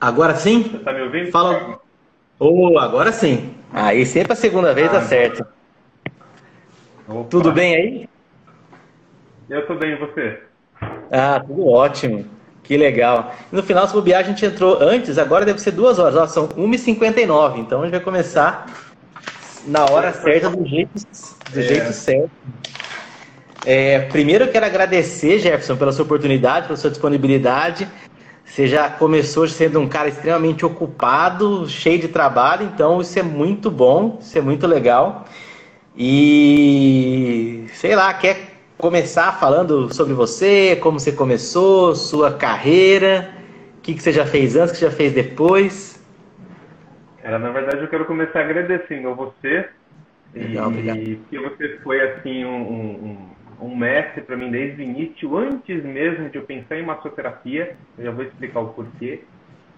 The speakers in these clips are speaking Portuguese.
Agora sim? Você tá me ouvindo? Fala. Oh, agora sim. Aí sempre a segunda vez Ah, dá certo. Opa. Tudo bem aí? Eu tô bem, e você? Ah, tudo ótimo. Que legal. No final, se bobear, a gente entrou antes, agora deve ser duas horas. Ó, são 1h59, então a gente vai começar na hora certa, do jeito, do É. jeito certo. É, primeiro, eu quero agradecer, Jefferson, pela sua oportunidade, pela sua disponibilidade. Você já começou sendo um cara extremamente ocupado, cheio de trabalho, então isso é muito bom, isso é muito legal. E sei lá, quer começar falando sobre você, como você começou, sua carreira, o que, que você já fez antes, o que você já fez depois? Era, na verdade, eu quero começar agradecendo a você. Legal, e obrigado. que você foi, assim, um, um, um- mestre para mim desde o início, antes mesmo de eu pensar em massoterapia. Eu já vou explicar o porquê.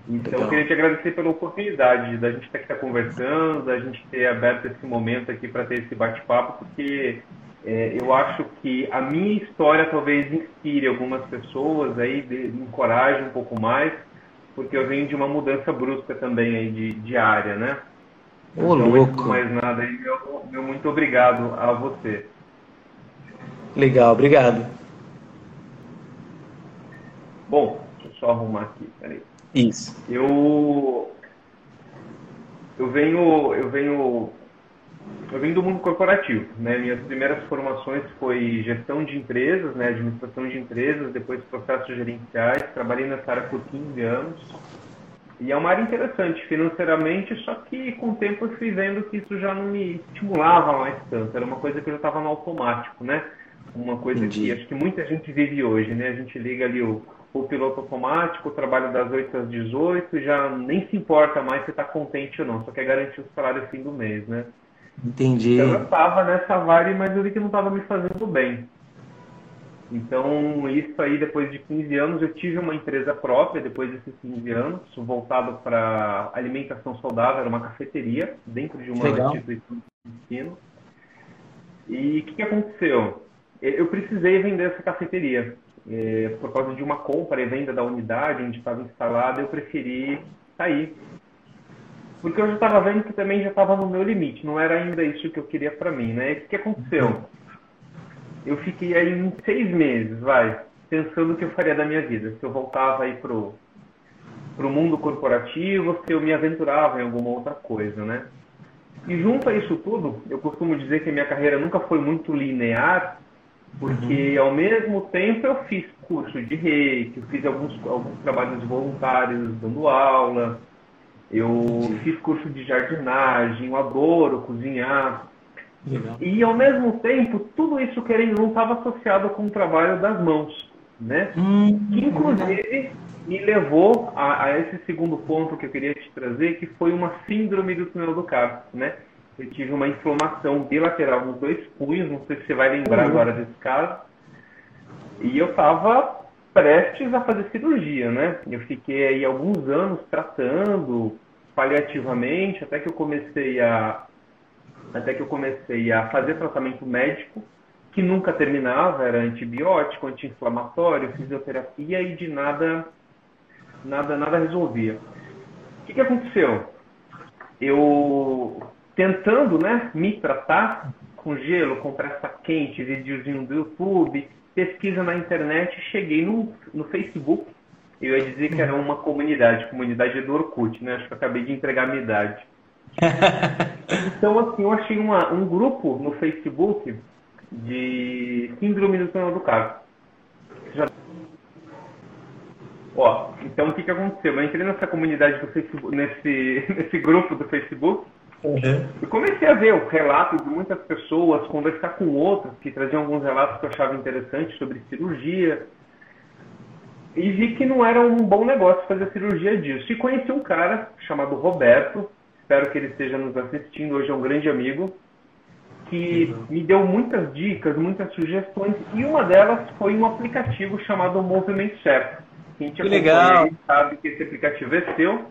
Então, Legal. eu queria te agradecer pela oportunidade da gente estar aqui conversando, da gente ter aberto esse momento aqui para ter esse bate-papo, porque é, eu acho que a minha história talvez inspire algumas pessoas aí, de, encoraje um pouco mais, porque eu venho de uma mudança brusca também aí de, de área, né? Ô, então, louco. mais nada, aí, meu, meu muito obrigado a você. Legal, obrigado. Bom, deixa eu só arrumar aqui, peraí. Isso. Eu eu venho eu venho eu venho do mundo corporativo, né? Minhas primeiras formações foi gestão de empresas, né? Administração de empresas, depois processos gerenciais. Trabalhei nessa área por 15 anos. E é uma área interessante financeiramente, só que com o tempo eu fui vendo que isso já não me estimulava mais tanto. Era uma coisa que eu já estava no automático, né? Uma coisa Entendi. que acho que muita gente vive hoje, né? A gente liga ali o, o piloto automático, o trabalho das 8 às 18, já nem se importa mais se está contente ou não, só quer garantir o salário fim do mês, né? Entendi. Então eu estava nessa vibe, mas eu vi que não estava me fazendo bem. Então, isso aí, depois de 15 anos, eu tive uma empresa própria, depois desses 15 anos, voltado para alimentação saudável, era uma cafeteria, dentro de uma Legal. instituição de ensino. E o que, que aconteceu? Eu precisei vender essa cafeteria. Eh, por causa de uma compra e venda da unidade onde estava instalada, eu preferi sair. Porque eu já estava vendo que também já estava no meu limite, não era ainda isso que eu queria para mim, né? E o que, aconteceu? Eu fiquei aí em seis meses, vai, pensando o que eu faria da minha vida. Se eu voltava aí pro, pro mundo corporativo, se eu me aventurava em alguma outra coisa, né? E junto a isso tudo, eu costumo dizer que a minha carreira nunca foi muito linear, porque ao mesmo tempo eu fiz curso de reiki, eu fiz alguns, alguns trabalhos voluntários dando aula, eu fiz curso de jardinagem, eu adoro cozinhar. Legal. E ao mesmo tempo, tudo isso querendo não estava associado com o trabalho das mãos, né? Hum, Que inclusive me levou a, a esse segundo ponto que eu queria te trazer, que foi uma síndrome do túnel do carpo, né? Eu tive uma inflamação bilateral nos dois punhos, não sei se você vai lembrar Uhum. agora desse caso. E eu estava prestes a fazer cirurgia, né? Eu fiquei aí alguns anos tratando paliativamente, até que eu comecei a até que eu comecei a fazer tratamento médico, que nunca terminava, era antibiótico, anti-inflamatório, fisioterapia e de nada nada nada resolvia. O que, que aconteceu? Eu tentando, né, me tratar com gelo, compressa quente, videozinho do YouTube, pesquisa na internet, cheguei no, no Facebook. Eu ia dizer que era uma comunidade, comunidade do Orkut, né? Acho que eu acabei de entregar a minha idade. Então, assim, eu achei uma, um grupo no Facebook de síndrome do túnel do carpo. Já... Ó, então o que, que aconteceu? Eu entrei nessa comunidade do Facebook, nesse, nesse grupo do Facebook, Uhum. e comecei a ver o relato de muitas pessoas, conversar com outras que traziam alguns relatos que eu achava interessantes sobre cirurgia. E vi que não era um bom negócio fazer cirurgia disso. E conheci um cara chamado Roberto, espero que ele esteja nos assistindo, hoje é um grande amigo, que me deu muitas dicas, muitas sugestões, e uma delas foi um aplicativo chamado Movement Chef. Quem te Que legal. sabe que esse aplicativo é seu.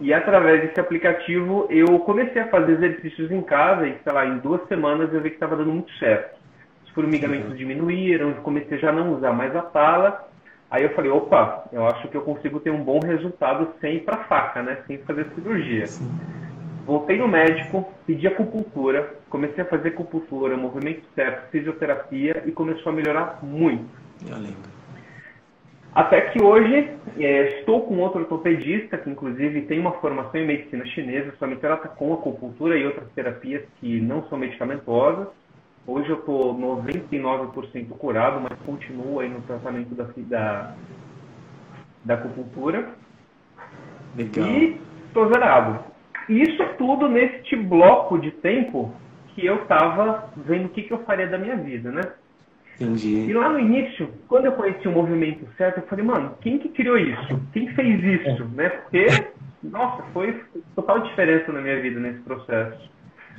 E através desse aplicativo eu comecei a fazer exercícios em casa e, sei lá, em duas semanas eu vi que estava dando muito certo. Os formigamentos diminuíram, eu comecei já a não usar mais a tala. Aí eu falei, opa, eu acho que eu consigo ter um bom resultado sem ir para faca, né? Sem fazer cirurgia. Sim. Voltei no médico, pedi acupuntura, comecei a fazer acupuntura, movimento certo, fisioterapia e começou a melhorar muito. Eu lembro. Até que hoje é, estou com outro ortopedista, que inclusive tem uma formação em medicina chinesa, só me trata com acupuntura e outras terapias que não são medicamentosas. Hoje eu estou 99% curado, mas continuo aí no tratamento da, da, da acupuntura. Legal. E estou zerado. Isso tudo neste bloco de tempo que eu estava vendo o que, que eu faria da minha vida, né? Entendi. E lá no início, quando eu conheci o movimento certo, eu falei, mano, quem que criou isso? Quem fez isso? É. Né? Porque, nossa, foi total diferença na minha vida nesse processo.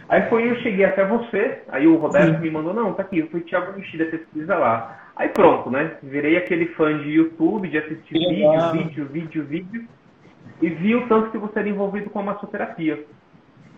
Aí foi, eu cheguei até você, aí o Roberto Sim. me mandou, não, tá aqui, eu fui Thiago Mexida, pesquisa lá. Aí pronto, né? Virei aquele fã de YouTube, de assistir vídeo, vídeo, vídeo, vídeo, e vi o tanto que você era envolvido com a massoterapia.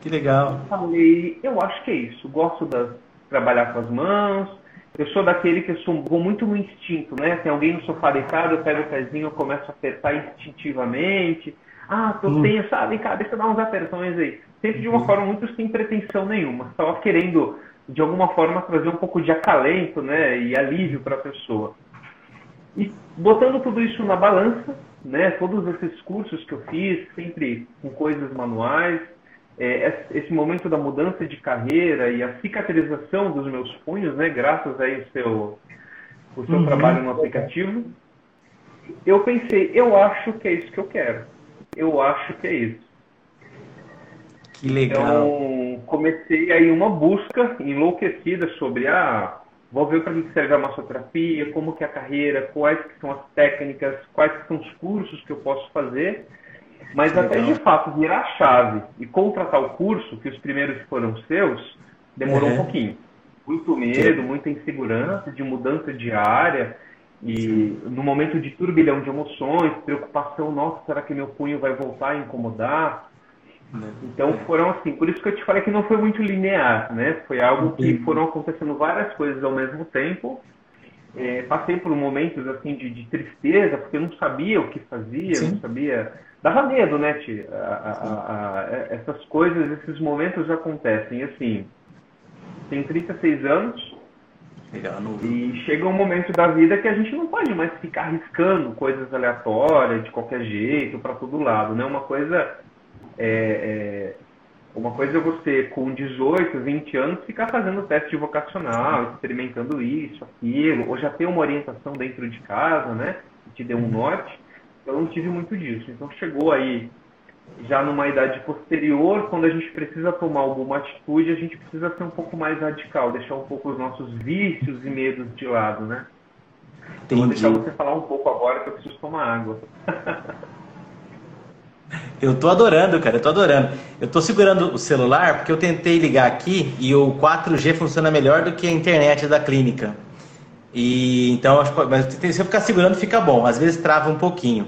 Que legal. Falei, eu acho que é isso, gosto de trabalhar com as mãos, eu sou daquele que eu sou, vou muito no instinto, né? Tem alguém no sofá deitado, eu pego o pezinho, eu começo a apertar instintivamente. Ah, tô hum. tenso, ah, cá, deixa eu dar uns apertões aí. Sempre de uma forma muito sem pretensão nenhuma. Só querendo, de alguma forma, trazer um pouco de acalento, né? E alívio para a pessoa. E botando tudo isso na balança, né? Todos esses cursos que eu fiz, sempre com coisas manuais, é, esse momento da mudança de carreira e a cicatrização dos meus punhos, né, graças aí ao seu, o seu uhum. trabalho no aplicativo, eu pensei, eu acho que é isso que eu quero. Eu acho que é isso. Que legal. Então, comecei aí uma busca enlouquecida sobre a ah, vou ver para que serve a massoterapia, como que é a carreira, quais que são as técnicas, quais que são os cursos que eu posso fazer mas Legal. até de fato virar a chave e contratar o curso, que os primeiros foram seus, demorou uhum. um pouquinho. Muito medo, muita insegurança de mudança de área. E no momento de turbilhão de emoções, preocupação, nossa, será que meu punho vai voltar a incomodar? Né. Então foram assim, por isso que eu te falei que não foi muito linear, né? Foi algo que foram acontecendo várias coisas ao mesmo tempo. É, passei por momentos assim de, de, tristeza, porque eu não sabia o que fazia, Sim. não sabia dava medo, né, Ti? Essas coisas, esses momentos acontecem. Assim, tem 36 anos e chega um momento da vida que a gente não pode mais ficar arriscando coisas aleatórias, de qualquer jeito, para todo lado, né? Uma coisa é, é, uma coisa é você, com 18, 20 anos, ficar fazendo teste vocacional, experimentando isso, aquilo, ou já ter uma orientação dentro de casa, né? Que te dê um uhum. norte eu não tive muito disso. Então chegou aí já numa idade posterior, quando a gente precisa tomar alguma atitude, a gente precisa ser um pouco mais radical, deixar um pouco os nossos vícios e medos de lado, né? Entendi. Vou deixar você falar um pouco agora que eu preciso tomar água. Eu tô adorando, cara, eu tô adorando. Eu tô segurando o celular porque eu tentei ligar aqui e o 4G funciona melhor do que a internet da clínica. E então, mas se eu ficar segurando fica bom, às vezes trava um pouquinho.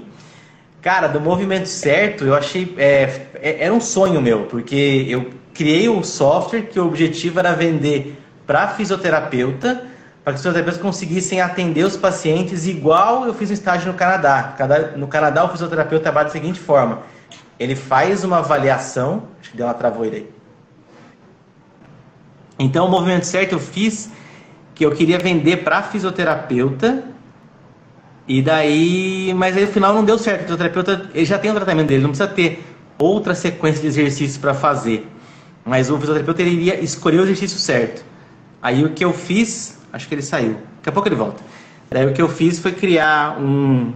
Cara, do movimento certo, eu achei. É, é, era um sonho meu, porque eu criei um software que o objetivo era vender para fisioterapeuta, para que os fisioterapeutas conseguissem atender os pacientes igual eu fiz um estágio no Canadá. No Canadá, o fisioterapeuta trabalha da seguinte forma: ele faz uma avaliação. Acho que deu uma travoeira aí. Então, o movimento certo eu fiz que eu queria vender para fisioterapeuta e daí, mas aí no final não deu certo. O fisioterapeuta ele já tem o tratamento dele, não precisa ter outra sequência de exercícios para fazer. Mas o fisioterapeuta ele iria escolher o exercício certo. Aí o que eu fiz, acho que ele saiu. Daqui a pouco ele volta. Daí o que eu fiz foi criar um,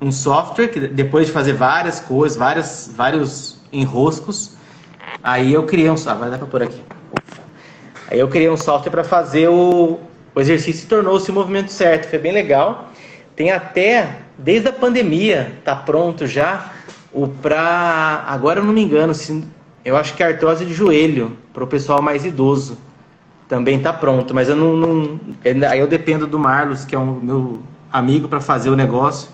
um software que depois de fazer várias coisas, várias, vários enroscos, aí eu criei um software. Vai dar para pôr aqui. Aí eu criei um software para fazer o, o exercício tornou-se o movimento certo. Foi bem legal. Tem até, desde a pandemia, tá pronto já o para agora eu não me engano, se, eu acho que é artrose de joelho para o pessoal mais idoso também tá pronto, mas eu não, não aí eu dependo do Marlos, que é um meu amigo para fazer o negócio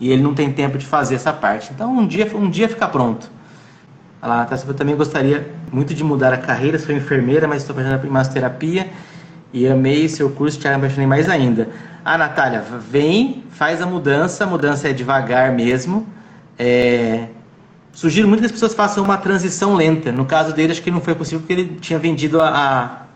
e ele não tem tempo de fazer essa parte. Então um dia um dia fica pronto. Ela, eu também gostaria muito de mudar a carreira, sou enfermeira, mas estou fazendo a massoterapia e amei seu curso, te apaixonei mais ainda. Ah, Natália, vem, faz a mudança, a mudança é devagar mesmo. É... Sugiro muito que as pessoas façam uma transição lenta. No caso dele, acho que não foi possível porque ele tinha vendido a,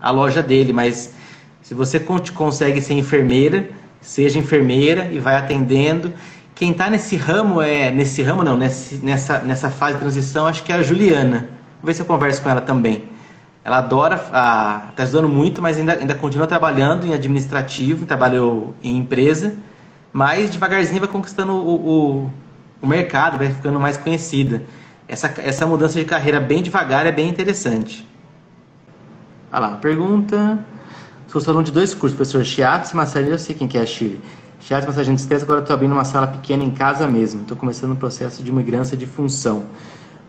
a, loja dele, mas se você consegue ser enfermeira, seja enfermeira e vai atendendo. Quem está nesse ramo é nesse ramo não, nesse, nessa nessa fase de transição, acho que é a Juliana. Vou ver se eu converso com ela também. Ela adora, está estudando muito, mas ainda, ainda continua trabalhando em administrativo, trabalhou em empresa, mas devagarzinho vai conquistando o, o, o mercado, vai ficando mais conhecida. Essa, essa mudança de carreira bem devagar é bem interessante. Olha lá, pergunta. Sou salão de dois cursos, professor Chiatos e massagem, eu sei quem que é a Chile. Chiatos e massagem de estresse, agora estou abrindo uma sala pequena em casa mesmo. Estou começando o um processo de migrança de função.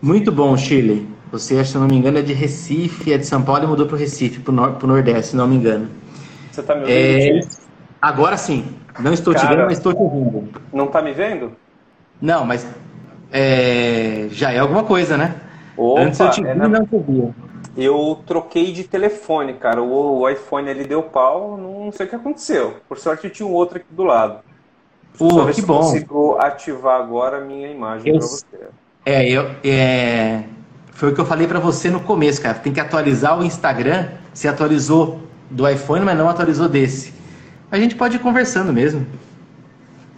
Muito bom, Chile. Você, se não me engano, é de Recife, é de São Paulo e mudou para o Recife, para o nor Nordeste, se não me engano. Você está me ouvindo? É... Agora sim. Não estou Cara, te vendo, mas estou te ouvindo. Não está me vendo? Não, mas é... já é alguma coisa, né? Opa, Antes eu te vi é na... não te via. Eu troquei de telefone, cara. O, o iPhone ele deu pau, não sei o que aconteceu. Por sorte tinha um outro aqui do lado. Pô, que bom. consigo ativar agora a minha imagem eu... para você. É, eu, é, foi o que eu falei para você no começo, cara. Tem que atualizar o Instagram. Você atualizou do iPhone, mas não atualizou desse. A gente pode ir conversando mesmo.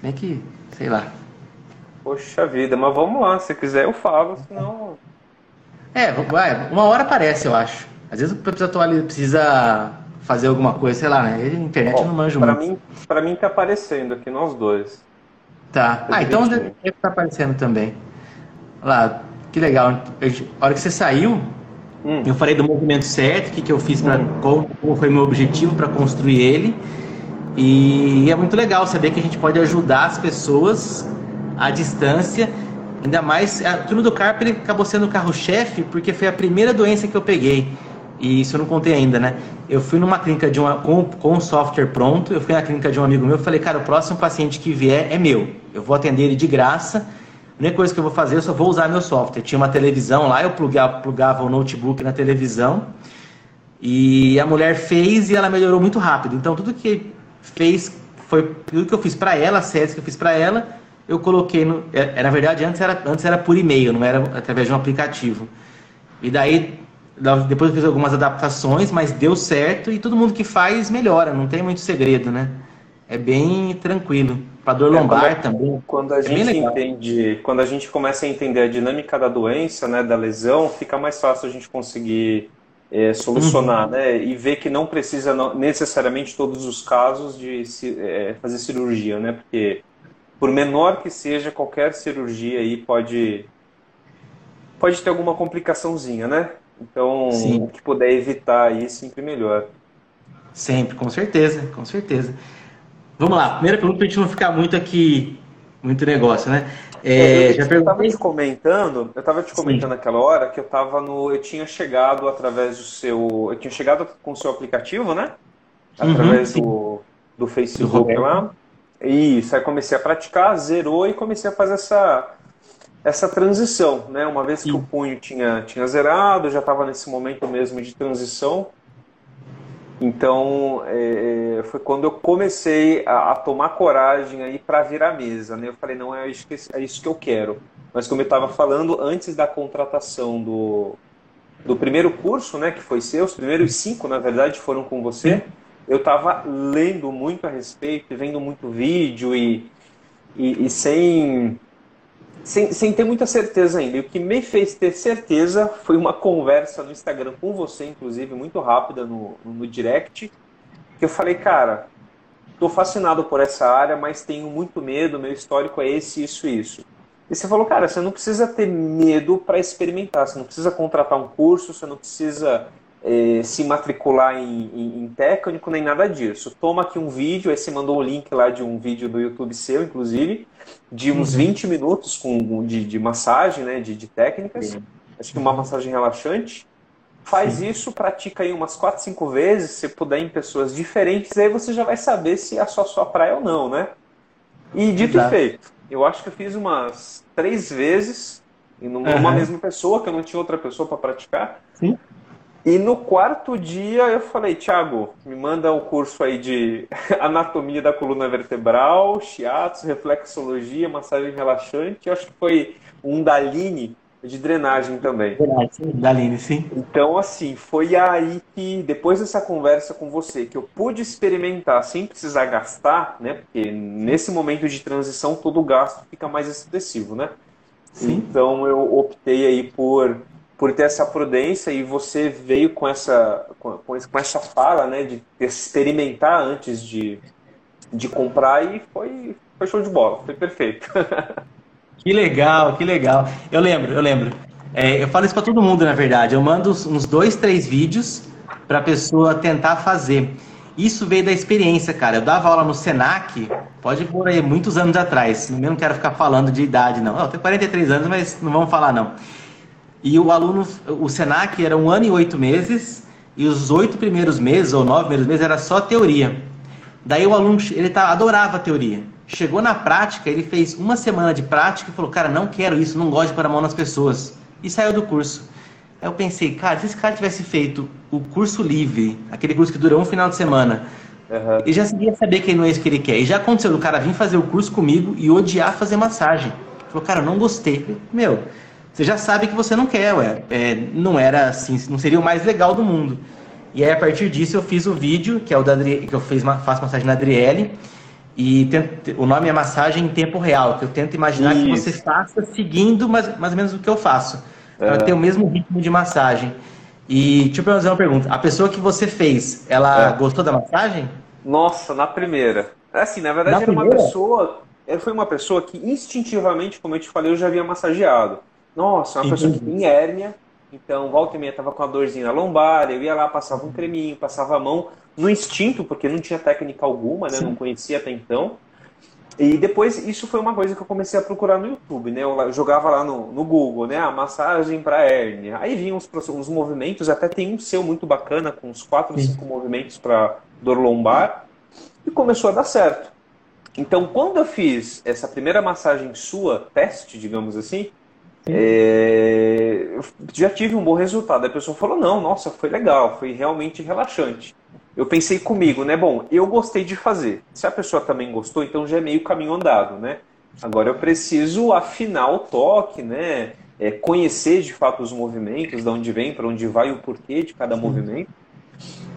Tem que, sei lá. Poxa vida, mas vamos lá. Se quiser eu falo, senão. É, vai, uma hora aparece, eu acho. Às vezes precisa atualizar, precisa fazer alguma coisa, sei lá, né? A internet não manja pra muito. Mim, pra mim tá aparecendo aqui, nós dois. Tá. Ah, então deve estar tá aparecendo também. Olha lá, que legal. Eu, a hora que você saiu, hum. eu falei do movimento certo, o que, que eu fiz, para hum. qual, qual foi meu objetivo para construir ele. E é muito legal saber que a gente pode ajudar as pessoas à distância. Ainda mais, a turma do Carpe ele acabou sendo o carro-chefe porque foi a primeira doença que eu peguei. E isso eu não contei ainda, né? Eu fui numa clínica de uma, com, com software pronto, eu fui na clínica de um amigo meu e falei, cara, o próximo paciente que vier é meu. Eu vou atender ele de graça a única coisa que eu vou fazer, eu só vou usar meu software. Tinha uma televisão lá, eu plugava, plugava o notebook na televisão. E a mulher fez e ela melhorou muito rápido. Então tudo que fez foi tudo que eu fiz para ela, as séries que eu fiz para ela, eu coloquei no. É, é, na verdade, antes era, antes era por e-mail, não era através de um aplicativo. E daí, depois eu fiz algumas adaptações, mas deu certo e todo mundo que faz melhora, não tem muito segredo, né? É bem tranquilo. Para dor é, lombar quando, também. Quando a é gente entende, quando a gente começa a entender a dinâmica da doença, né, da lesão, fica mais fácil a gente conseguir é, solucionar, uhum. né, e ver que não precisa necessariamente todos os casos de é, fazer cirurgia, né, porque por menor que seja qualquer cirurgia aí pode pode ter alguma complicaçãozinha, né? Então, Sim. o que puder evitar aí sempre melhor. Sempre, com certeza, com certeza. Vamos lá, primeira pergunta para a gente não ficar muito aqui, muito negócio, né? É, eu, já eu estava te comentando, eu estava te comentando Sim. naquela hora que eu estava no, eu tinha chegado através do seu, eu tinha chegado com o seu aplicativo, né? Uhum, através uhum, do, do Facebook do lá. Isso, aí comecei a praticar, zerou e comecei a fazer essa essa transição, né? Uma vez que Sim. o punho tinha tinha zerado, já estava nesse momento mesmo de transição então, é, é, foi quando eu comecei a, a tomar coragem aí para vir à mesa. Né? Eu falei, não, é isso, que, é isso que eu quero. Mas como eu estava falando, antes da contratação do, do primeiro curso, né, que foi seu, os primeiros cinco, na verdade, foram com você, eu estava lendo muito a respeito, vendo muito vídeo e, e, e sem sem, sem ter muita certeza ainda. E o que me fez ter certeza foi uma conversa no Instagram com você, inclusive, muito rápida no, no direct, que eu falei, cara, estou fascinado por essa área, mas tenho muito medo, meu histórico é esse, isso isso. E você falou, cara, você não precisa ter medo para experimentar, você não precisa contratar um curso, você não precisa é, se matricular em, em, em, técnico, nem nada disso. Toma aqui um vídeo, aí você mandou o link lá de um vídeo do YouTube seu, inclusive, de uns uhum. 20 minutos com, de, de massagem, né, de, de técnicas. Sim. Acho que uma massagem relaxante. Faz Sim. isso, pratica aí umas 4, 5 vezes, se puder em pessoas diferentes, aí você já vai saber se é só sua praia ou não, né? E dito Exato. e feito, eu acho que eu fiz umas três vezes, numa uhum. mesma pessoa, que eu não tinha outra pessoa para praticar. Sim. E no quarto dia eu falei, Thiago, me manda o um curso aí de anatomia da coluna vertebral, shiatsu, reflexologia, massagem relaxante. Eu acho que foi um Daline de drenagem também. Daline, sim. Então, assim, foi aí que, depois dessa conversa com você, que eu pude experimentar sem precisar gastar, né? Porque nesse momento de transição todo gasto fica mais expressivo, né? Sim. Então eu optei aí por por ter essa prudência e você veio com essa, com, com essa fala, né, de experimentar antes de, de comprar e foi, foi show de bola, foi perfeito. Que legal, que legal. Eu lembro, eu lembro. É, eu falo isso para todo mundo, na verdade. Eu mando uns dois, três vídeos para a pessoa tentar fazer. Isso veio da experiência, cara. Eu dava aula no Senac, pode por aí, muitos anos atrás. Eu não quero ficar falando de idade, não. Eu tenho 43 anos, mas não vamos falar, não. E o aluno, o Senac era um ano e oito meses, e os oito primeiros meses, ou nove primeiros meses, era só teoria. Daí o aluno, ele tá, adorava a teoria. Chegou na prática, ele fez uma semana de prática e falou, cara, não quero isso, não gosto de pôr a mão nas pessoas. E saiu do curso. Aí eu pensei, cara, se esse cara tivesse feito o curso livre, aquele curso que dura um final de semana, uhum. ele já ia saber que não é isso que ele quer. E já aconteceu do cara vir fazer o curso comigo e odiar fazer massagem. Falou, cara, eu não gostei. Meu, você já sabe que você não quer, ué. É, não era assim, não seria o mais legal do mundo. E aí, a partir disso, eu fiz o vídeo, que é o da Adri... que eu fiz, faço massagem na Adriele, e tento... o nome é massagem em tempo real, que eu tento imaginar Isso. que você faça seguindo mais, mais ou menos o que eu faço, para é. ter o mesmo ritmo de massagem. E deixa eu fazer uma pergunta: a pessoa que você fez, ela é. gostou da massagem? Nossa, na primeira. É assim, na verdade, na era primeira? uma pessoa. Foi uma pessoa que instintivamente, como eu te falei, eu já havia massageado. Nossa, uma pessoa que tem hérnia, então volta e meia tava com a dorzinha na lombar, eu ia lá, passava um creminho, passava a mão, no instinto, porque não tinha técnica alguma, né? Sim. Não conhecia até então. E depois, isso foi uma coisa que eu comecei a procurar no YouTube, né? Eu jogava lá no, no Google, né? A massagem para hérnia. Aí vinham os, os movimentos, até tem um seu muito bacana, com uns 4 ou 5 movimentos para dor lombar. E começou a dar certo. Então, quando eu fiz essa primeira massagem sua, teste, digamos assim, é, já tive um bom resultado. A pessoa falou: não, nossa, foi legal, foi realmente relaxante. Eu pensei comigo, né? Bom, eu gostei de fazer. Se a pessoa também gostou, então já é meio caminho andado, né? Agora eu preciso afinar o toque, né? É, conhecer de fato os movimentos, de onde vem, para onde vai, o porquê de cada movimento.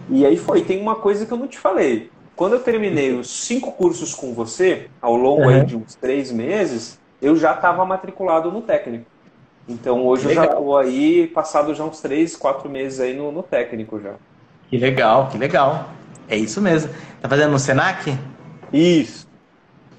E aí foi. Tem uma coisa que eu não te falei. Quando eu terminei os cinco cursos com você, ao longo uhum. de uns três meses, eu já estava matriculado no técnico. Então hoje eu já estou aí, passado já uns três, quatro meses aí no, no, técnico já. Que legal, que legal. É isso mesmo. Tá fazendo no Senac? Isso.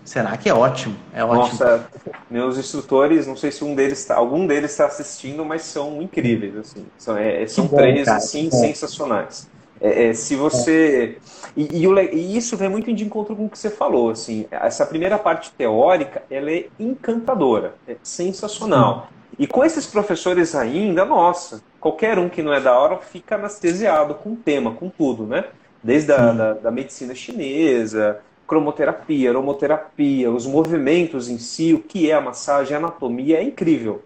Senac é ótimo, é ótimo. Nossa, meus instrutores, não sei se um deles tá, algum deles está assistindo, mas são incríveis, assim. São, é, são bom, três, cara, assim, sensacionais. É, é, se você... E, e, e, isso vem muito de encontro com o que você falou, assim. Essa primeira parte teórica, ela é encantadora, é sensacional. E com esses professores ainda, nossa, qualquer um que não é da hora fica anestesiado com o tema, com tudo, né? Desde a da, da medicina chinesa, cromoterapia, aromoterapia, os movimentos em si, o que é a massagem, a anatomia, é incrível.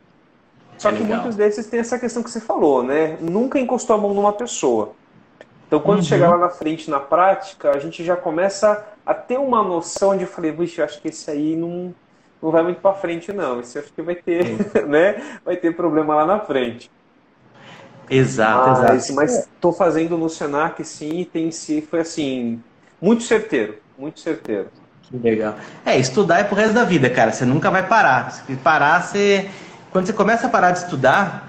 Só é que legal. muitos desses têm essa questão que você falou, né? Nunca encostou a mão numa pessoa. Então, quando uhum. chegar lá na frente, na prática, a gente já começa a ter uma noção de, falei, vixe, acho que esse aí não, não vai muito para frente não. Isso acho que vai ter, né? Vai ter problema lá na frente. Exato, mas, exato. Mas estou fazendo no Senac sim, e tem se foi assim muito certeiro, muito certeiro. Que legal. É, estudar é pro resto da vida, cara. Você nunca vai parar. Se parar, você quando você começa a parar de estudar,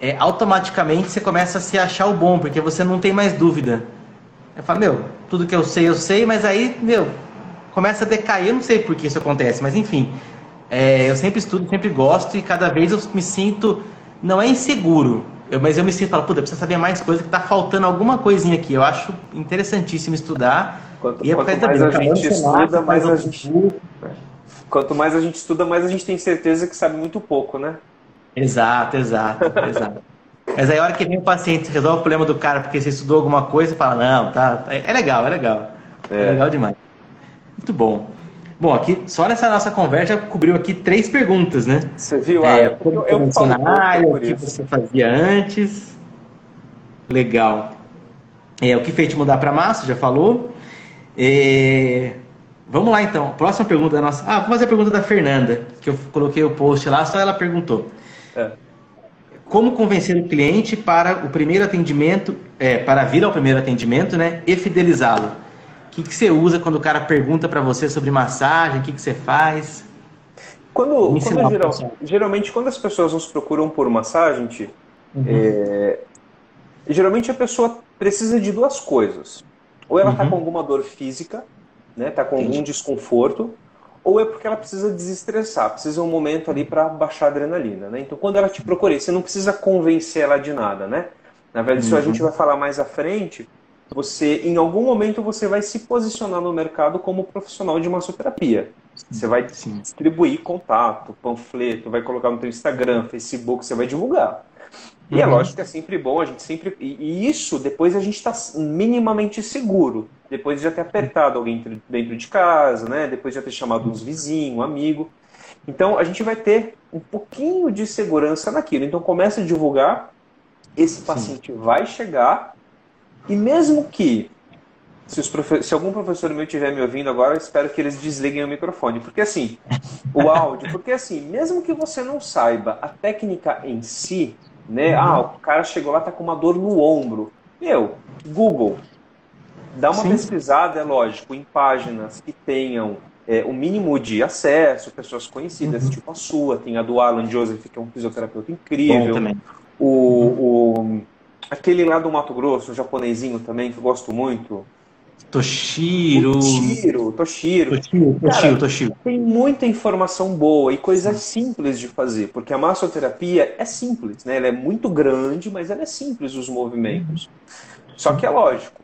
é, automaticamente você começa a se achar o bom, porque você não tem mais dúvida. Eu falo, meu, tudo que eu sei, eu sei, mas aí, meu, começa a decair. Eu não sei por que isso acontece, mas enfim. É, eu sempre estudo, sempre gosto e cada vez eu me sinto, não é inseguro, eu, mas eu me sinto, falo, puta, precisa saber mais coisa, que tá faltando alguma coisinha aqui. Eu acho interessantíssimo estudar. Quanto, e é quanto mais a gente estuda, mais a gente... Quanto mais a gente estuda, mais a gente tem certeza que sabe muito pouco, né? Exato, exato, exato. Mas aí a hora que vem o paciente resolve o problema do cara porque você estudou alguma coisa, fala, não, tá, é legal, é legal. É, é legal demais. Muito bom. Bom, aqui só nessa nossa conversa cobriu aqui três perguntas, né? Você viu? É, como eu, eu funcionário, o que você fazia antes. Legal. É, o que fez te mudar para massa, já falou. É, vamos lá então. Próxima pergunta da nossa. Ah, vou fazer a pergunta da Fernanda, que eu coloquei o post lá, só ela perguntou. É. Como convencer o cliente para o primeiro atendimento, é, para vir ao primeiro atendimento, né? E fidelizá-lo. O que, que você usa quando o cara pergunta para você sobre massagem? O que, que você faz? Quando, quando geral, geralmente, quando as pessoas nos procuram por massagem, uhum. é, geralmente a pessoa precisa de duas coisas. Ou ela está uhum. com alguma dor física, né? Está com Entendi. algum desconforto, ou é porque ela precisa desestressar, precisa um momento ali para baixar a adrenalina, né? Então, quando ela te procura, você não precisa convencer ela de nada, né? Na verdade, uhum. isso a gente vai falar mais à frente. Você, em algum momento, você vai se posicionar no mercado como profissional de massoterapia. Você vai Sim. distribuir contato, panfleto, vai colocar no seu Instagram, Facebook, você vai divulgar. E é uhum. é lógico que é sempre bom, a gente sempre. E, isso depois a gente está minimamente seguro. Depois de já ter apertado alguém dentro de casa, né? Depois de já ter chamado uns vizinhos, um amigo. Então a gente vai ter um pouquinho de segurança naquilo. Então começa a divulgar, esse paciente Sim. vai chegar, e mesmo que se, se, algum professor meu estiver me ouvindo agora, eu espero que eles desliguem o microfone. Porque assim, o áudio, porque assim, mesmo que você não saiba a técnica em si, né? Uhum. Ah, o cara chegou lá, tá com uma dor no ombro. Meu, Google, dá uma Sim. pesquisada, é lógico, em páginas que tenham é, o mínimo de acesso, pessoas conhecidas, uhum. tipo a sua, tem a do Alan Joseph, que é um fisioterapeuta incrível. O, o, aquele lá do Mato Grosso, o japonesinho também, que eu gosto muito. Toshiro. Toshiro, Toshiro. Toshiro, Toshiro, Toshiro. Tem muita informação boa e coisas simples de fazer, porque a massoterapia é simples, né? Ela é muito grande, mas ela é simples os movimentos. Só que é lógico.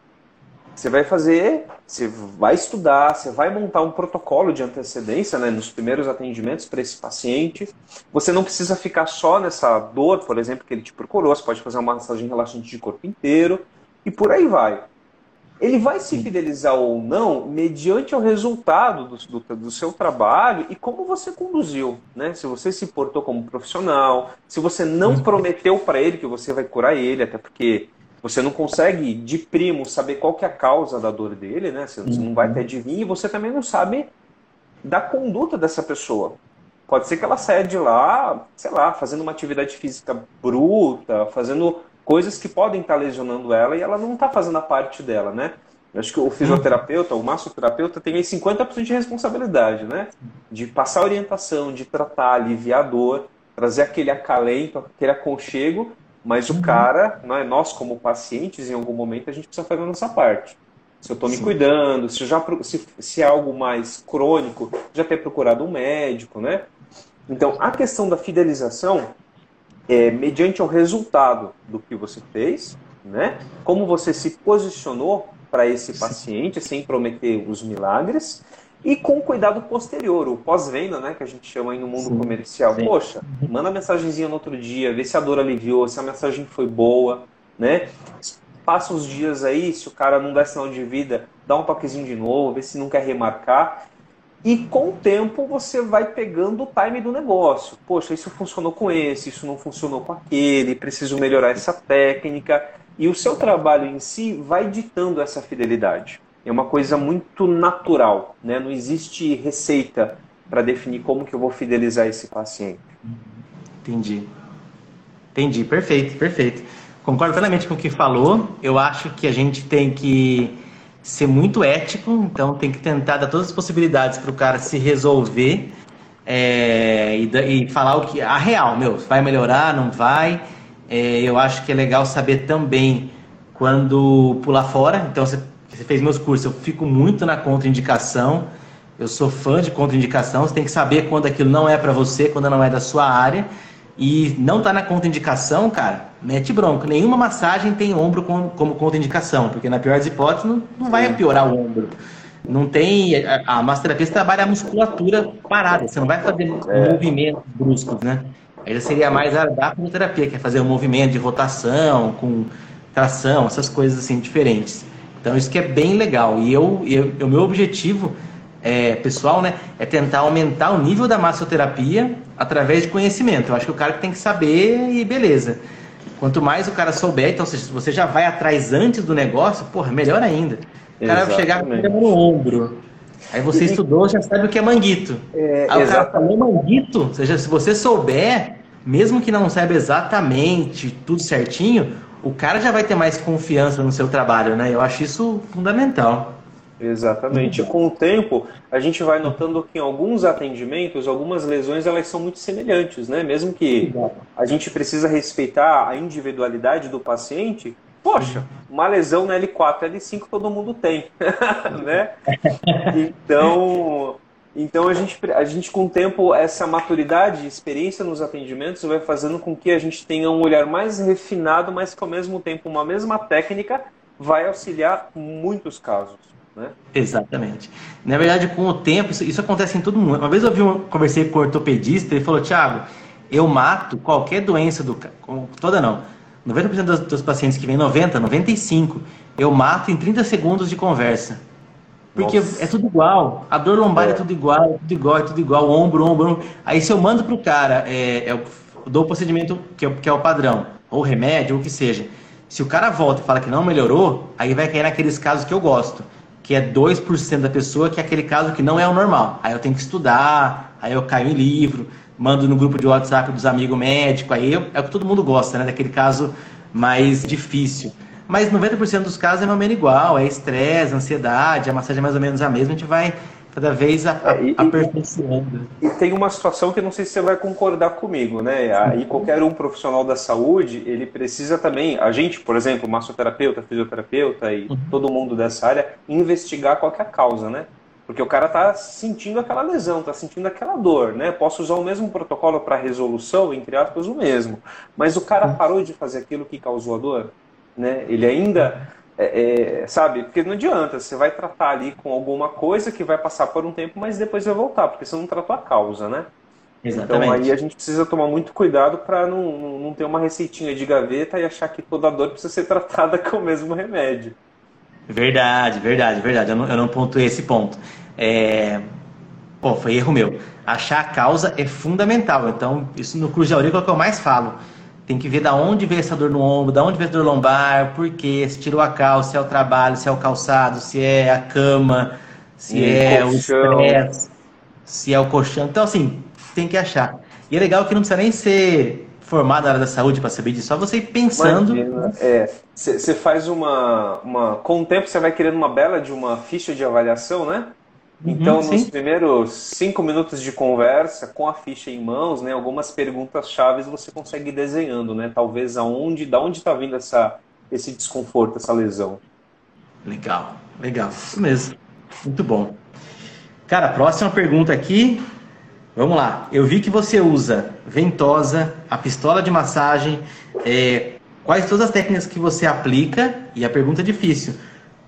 Você vai fazer, você vai estudar, você vai montar um protocolo de antecedência né, nos primeiros atendimentos para esse paciente. Você não precisa ficar só nessa dor, por exemplo, que ele te procurou. Você pode fazer uma massagem relaxante de corpo inteiro e por aí vai. Ele vai se fidelizar ou não mediante o resultado do, do, do, seu trabalho e como você conduziu, né? Se você se portou como profissional, se você não uhum. prometeu para ele que você vai curar ele, até porque você não consegue de primo saber qual que é a causa da dor dele, né? Você não vai uhum. até adivinhar e você também não sabe da conduta dessa pessoa. Pode ser que ela saia de lá, sei lá, fazendo uma atividade física bruta, fazendo coisas que podem estar lesionando ela e ela não está fazendo a parte dela, né? Eu acho que o fisioterapeuta, o massoterapeuta, tem aí 50% de responsabilidade, né? De passar orientação, de tratar, aliviar a dor, trazer aquele acalento, aquele aconchego, mas o cara, é nós como pacientes, em algum momento, a gente precisa fazer a nossa parte. Se eu estou me cuidando, se, já, se, se é algo mais crônico, já ter procurado um médico, né? Então, a questão da fidelização, é, mediante o resultado do que você fez, né? Como você se posicionou para esse paciente sem prometer os milagres e com cuidado posterior, o pós-venda, né, que a gente chama aí no mundo Sim. comercial. Sim. Poxa, manda mensagenzinha no outro dia, vê se a dor aliviou, se a mensagem foi boa, né? Passa uns dias aí, se o cara não der sinal de vida, dá um toquezinho de novo, vê se não quer remarcar. E com o tempo você vai pegando o time do negócio. Poxa, isso funcionou com esse, isso não funcionou com aquele, preciso melhorar essa técnica. E o seu trabalho em si vai ditando essa fidelidade. É uma coisa muito natural, né? Não existe receita para definir como que eu vou fidelizar esse paciente. Entendi. Entendi, perfeito, perfeito. Concordo plenamente com o que falou. Eu acho que a gente tem que ser muito ético, então tem que tentar dar todas as possibilidades para o cara se resolver é, e, e, falar o que a real, meu, vai melhorar, não vai. É, eu acho que é legal saber também quando pular fora. Então você, você fez meus cursos, eu fico muito na contraindicação. Eu sou fã de contraindicação. Você tem que saber quando aquilo não é para você, quando não é da sua área. E não tá na contraindicação, cara, mete bronca. Nenhuma massagem tem ombro como, como contraindicação, porque na pior das hipóteses não, não vai piorar o ombro. Não tem. A, a massoterapia trabalha a musculatura parada, você não vai fazer é. movimentos bruscos, né? Aí seria mais a da fisioterapia, que é fazer um movimento de rotação, com tração, essas coisas assim diferentes. Então isso que é bem legal. E eu, eu o meu objetivo é, pessoal, né, é tentar aumentar o nível da massoterapia através de conhecimento. Eu acho que o cara tem que saber e beleza. Quanto mais o cara souber, então se você já vai atrás antes do negócio, porra, melhor ainda. O cara vai chegar com no ombro. Aí você e... estudou, já sabe o que é manguito. É, Aí o cara falou manguito, ou seja, se você souber, mesmo que não saiba exatamente tudo certinho, o cara já vai ter mais confiança no seu trabalho, né? Eu acho isso fundamental. Exatamente. Com o tempo, a gente vai notando que em alguns atendimentos, algumas lesões elas são muito semelhantes, né? Mesmo que a gente precisa respeitar a individualidade do paciente, poxa, uma lesão na L4, L5 todo mundo tem, né? Então, então a gente, a gente com o tempo, essa maturidade, experiência nos atendimentos vai fazendo com que a gente tenha um olhar mais refinado, mas que ao mesmo tempo uma mesma técnica vai auxiliar muitos casos. Né? Exatamente. Na verdade, com o tempo, isso, isso acontece em todo mundo. Uma vez eu vi um, conversei com o ortopedista, ele falou, Thiago, eu mato qualquer doença do toda não. 90% dos, dos pacientes que vêm 90, 95, eu mato em 30 segundos de conversa. Porque Nossa. é tudo igual. A dor lombar é. é. tudo igual, é tudo igual, é tudo igual, ombro, ombro, ombro. Aí se eu mando pro cara, é, é, dou o procedimento que é, que é o padrão, ou remédio, ou o que seja. Se o cara volta e fala que não melhorou, aí vai cair naqueles casos que eu gosto que é 2% da pessoa, que é aquele caso que não é o normal. Aí eu tenho que estudar, aí eu caio em livro, mando no grupo de WhatsApp dos amigos médicos, aí eu, é o que todo mundo gosta, né? Daquele caso mais difícil. Mas 90% dos casos é mais ou menos igual, é estresse, ansiedade, a massagem é mais ou menos a mesma, a gente vai cada vez é, e, aperfeiçoando. E tem uma situação que não sei se você vai concordar comigo, né? Aí qualquer um profissional da saúde, ele precisa também, a gente, por exemplo, massoterapeuta, fisioterapeuta e uhum. todo mundo dessa área, investigar qual é a causa, né? Porque o cara está sentindo aquela lesão, está sentindo aquela dor, né? Posso usar o mesmo protocolo para resolução, entre aspas, o mesmo. Mas o cara uhum. parou de fazer aquilo que causou a dor, né? Ele ainda é, é, sabe? Porque não adianta, você vai tratar ali com alguma coisa que vai passar por um tempo, mas depois vai voltar, porque você não tratou a causa, né? Exatamente. Então aí a gente precisa tomar muito cuidado para não, não ter uma receitinha de gaveta e achar que toda dor precisa ser tratada com o mesmo remédio. Verdade, verdade, verdade. Eu não, eu não pontuei esse ponto. É... Pô, foi erro meu. Achar a causa é fundamental. Então, isso no Cruz de Aurícula é o que eu mais falo. Tem que ver da onde veio essa dor no ombro, da onde veio a dor lombar, por quê, se tirou a calça, se é o trabalho, se é o calçado, se é a cama, se e é colchão. o estresse, se é o colchão. Então, assim, tem que achar. E é legal que não precisa nem ser formado na área da saúde para saber disso, só você ir pensando. Você é, faz uma, uma. Com o tempo você vai querendo uma bela de uma ficha de avaliação, né? Uhum, então, uhum, nos primeiros cinco minutos de conversa, com a ficha em mãos, né, algumas perguntas chaves você consegue ir desenhando, né? Talvez aonde, da onde está vindo essa, esse desconforto, essa lesão. Legal, legal, isso mesmo. Muito bom. Cara, próxima pergunta aqui. Vamos lá. Eu vi que você usa ventosa, a pistola de massagem. É, quais todas as técnicas que você aplica? E a pergunta é difícil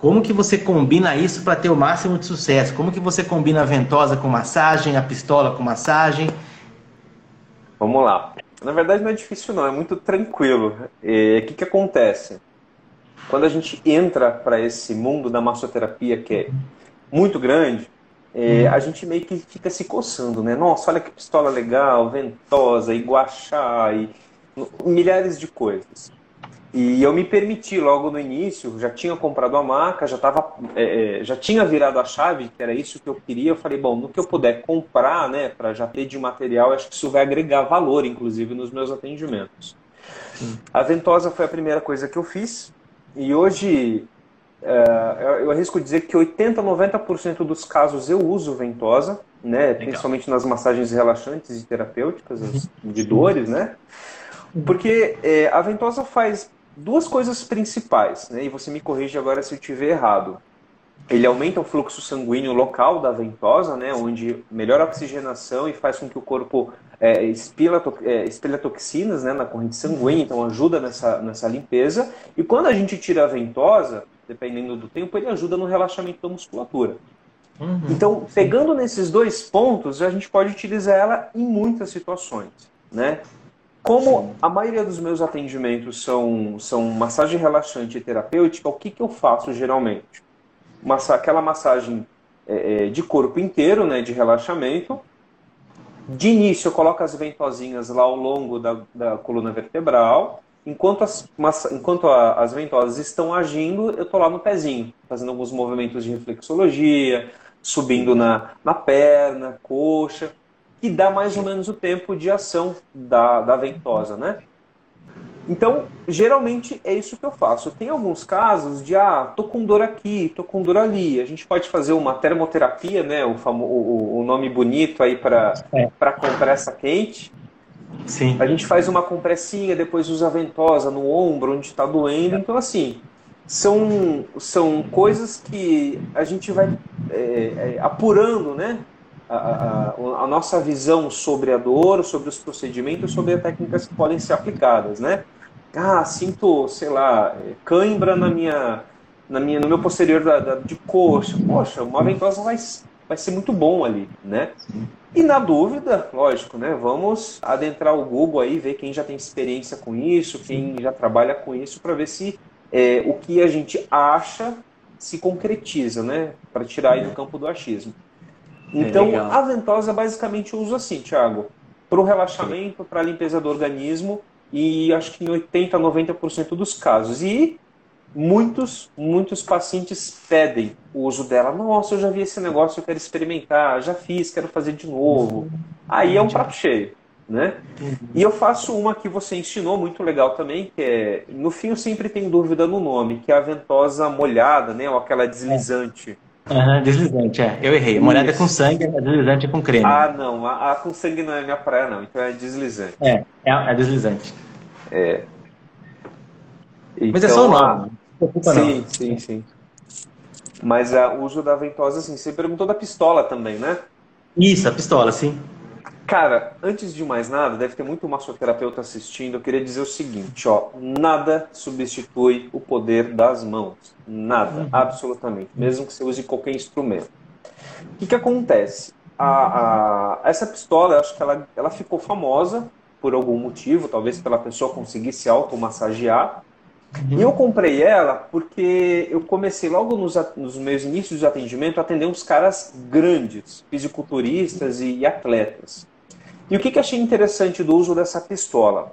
como que você combina isso para ter o máximo de sucesso? Como que você combina a ventosa com massagem, a pistola com massagem? Vamos lá. Na verdade não é difícil não, é muito tranquilo. O que, que acontece? Quando a gente entra para esse mundo da massoterapia que é muito grande, é, a gente meio que fica se coçando, né? Nossa, olha que pistola legal, ventosa, iguaxá e milhares de coisas. E eu me permiti logo no início, já tinha comprado a maca, já, tava, é, é, já tinha virado a chave, que era isso que eu queria. Eu falei, bom, no que eu puder comprar, né, para já ter de material, acho que isso vai agregar valor, inclusive, nos meus atendimentos. Sim. A ventosa foi a primeira coisa que eu fiz, e hoje é, eu arrisco dizer que 80, 90% dos casos eu uso ventosa, né, principalmente nas massagens relaxantes e terapêuticas, de dores, né? Porque é, a ventosa faz duas coisas principais, né? e você me corrige agora se eu estiver errado. Ele aumenta o fluxo sanguíneo local da ventosa, né, onde melhora a oxigenação e faz com que o corpo é, expila, é, expila toxinas né, na corrente sanguínea, então ajuda nessa, nessa limpeza. E quando a gente tira a ventosa, dependendo do tempo, ele ajuda no relaxamento da musculatura. Uhum. Então, pegando nesses dois pontos, a gente pode utilizar ela em muitas situações. Né? Como a maioria dos meus atendimentos são, são massagem relaxante e terapêutica, o que, que eu faço geralmente? Massa, aquela massagem é, é, de corpo inteiro, né, de relaxamento. De início, eu coloco as ventosinhas lá ao longo da, da coluna vertebral. enquanto as, enquanto a, as ventosas estão agindo, eu estou lá no pezinho, fazendo alguns movimentos de reflexologia, subindo na, na perna, coxa, que dá mais ou menos o tempo de ação da, da ventosa, né? Então, geralmente é isso que eu faço. Tem alguns casos de, ah, tô com dor aqui, tô com dor ali. A gente pode fazer uma termoterapia, né? O, famo, o, o nome bonito aí para é. compressa quente. Sim. A gente faz uma compressinha, depois usa a ventosa no ombro, onde está doendo. Então, assim, são, são coisas que a gente vai é, é, apurando, né? A, a, nossa visão sobre a dor, sobre os procedimentos, sobre as técnicas que podem ser aplicadas, né? ah, sinto, sei lá, cãibra na minha, na minha, no meu posterior da, da, de coxa. Poxa, uma ventosa vai, vai ser muito bom ali, né? E na dúvida, lógico, né? Vamos adentrar o Google aí, ver quem já tem experiência com isso, quem já trabalha com isso, para ver se é, o que a gente acha se concretiza, né? Para tirar aí do campo do achismo. É então, é a ventosa basicamente eu uso assim, Thiago, para o relaxamento, para a limpeza do organismo e acho que em 80, 90% dos casos. E muitos, muitos pacientes pedem o uso dela. Nossa, eu já vi esse negócio, eu quero experimentar, já fiz, quero fazer de novo. Aí é um prato cheio. Né? E eu faço uma que você ensinou muito legal também, que é no fim eu sempre tenho dúvida no nome, que é a ventosa molhada, né? Ou aquela deslizante. Uhum, deslizante, é. Eu errei. Molhada é com sangue, a deslizante é com creme. Ah, não. A, a, com sangue não é minha praia, não. Então é deslizante. É, é, é deslizante. É. Então, Mas é só o nome. A... Sim, não. sim, sim. Mas o uso da ventosa, assim, você perguntou da pistola também, né? Isso, a pistola, sim. Cara, antes de mais nada, deve ter muito massoterapeuta assistindo. Eu queria dizer o seguinte, ó, nada substitui o poder das mãos. Nada, uhum. absolutamente. Mesmo que você use qualquer instrumento. O que, que acontece? A, a, essa pistola, eu acho que ela, ela ficou famosa por algum motivo, talvez pela pessoa conseguir se automassagear. Uhum. E eu comprei ela porque eu comecei logo nos, nos meus inícios de atendimento a atender uns caras grandes, fisiculturistas e, e atletas. E o que, que achei interessante do uso dessa pistola?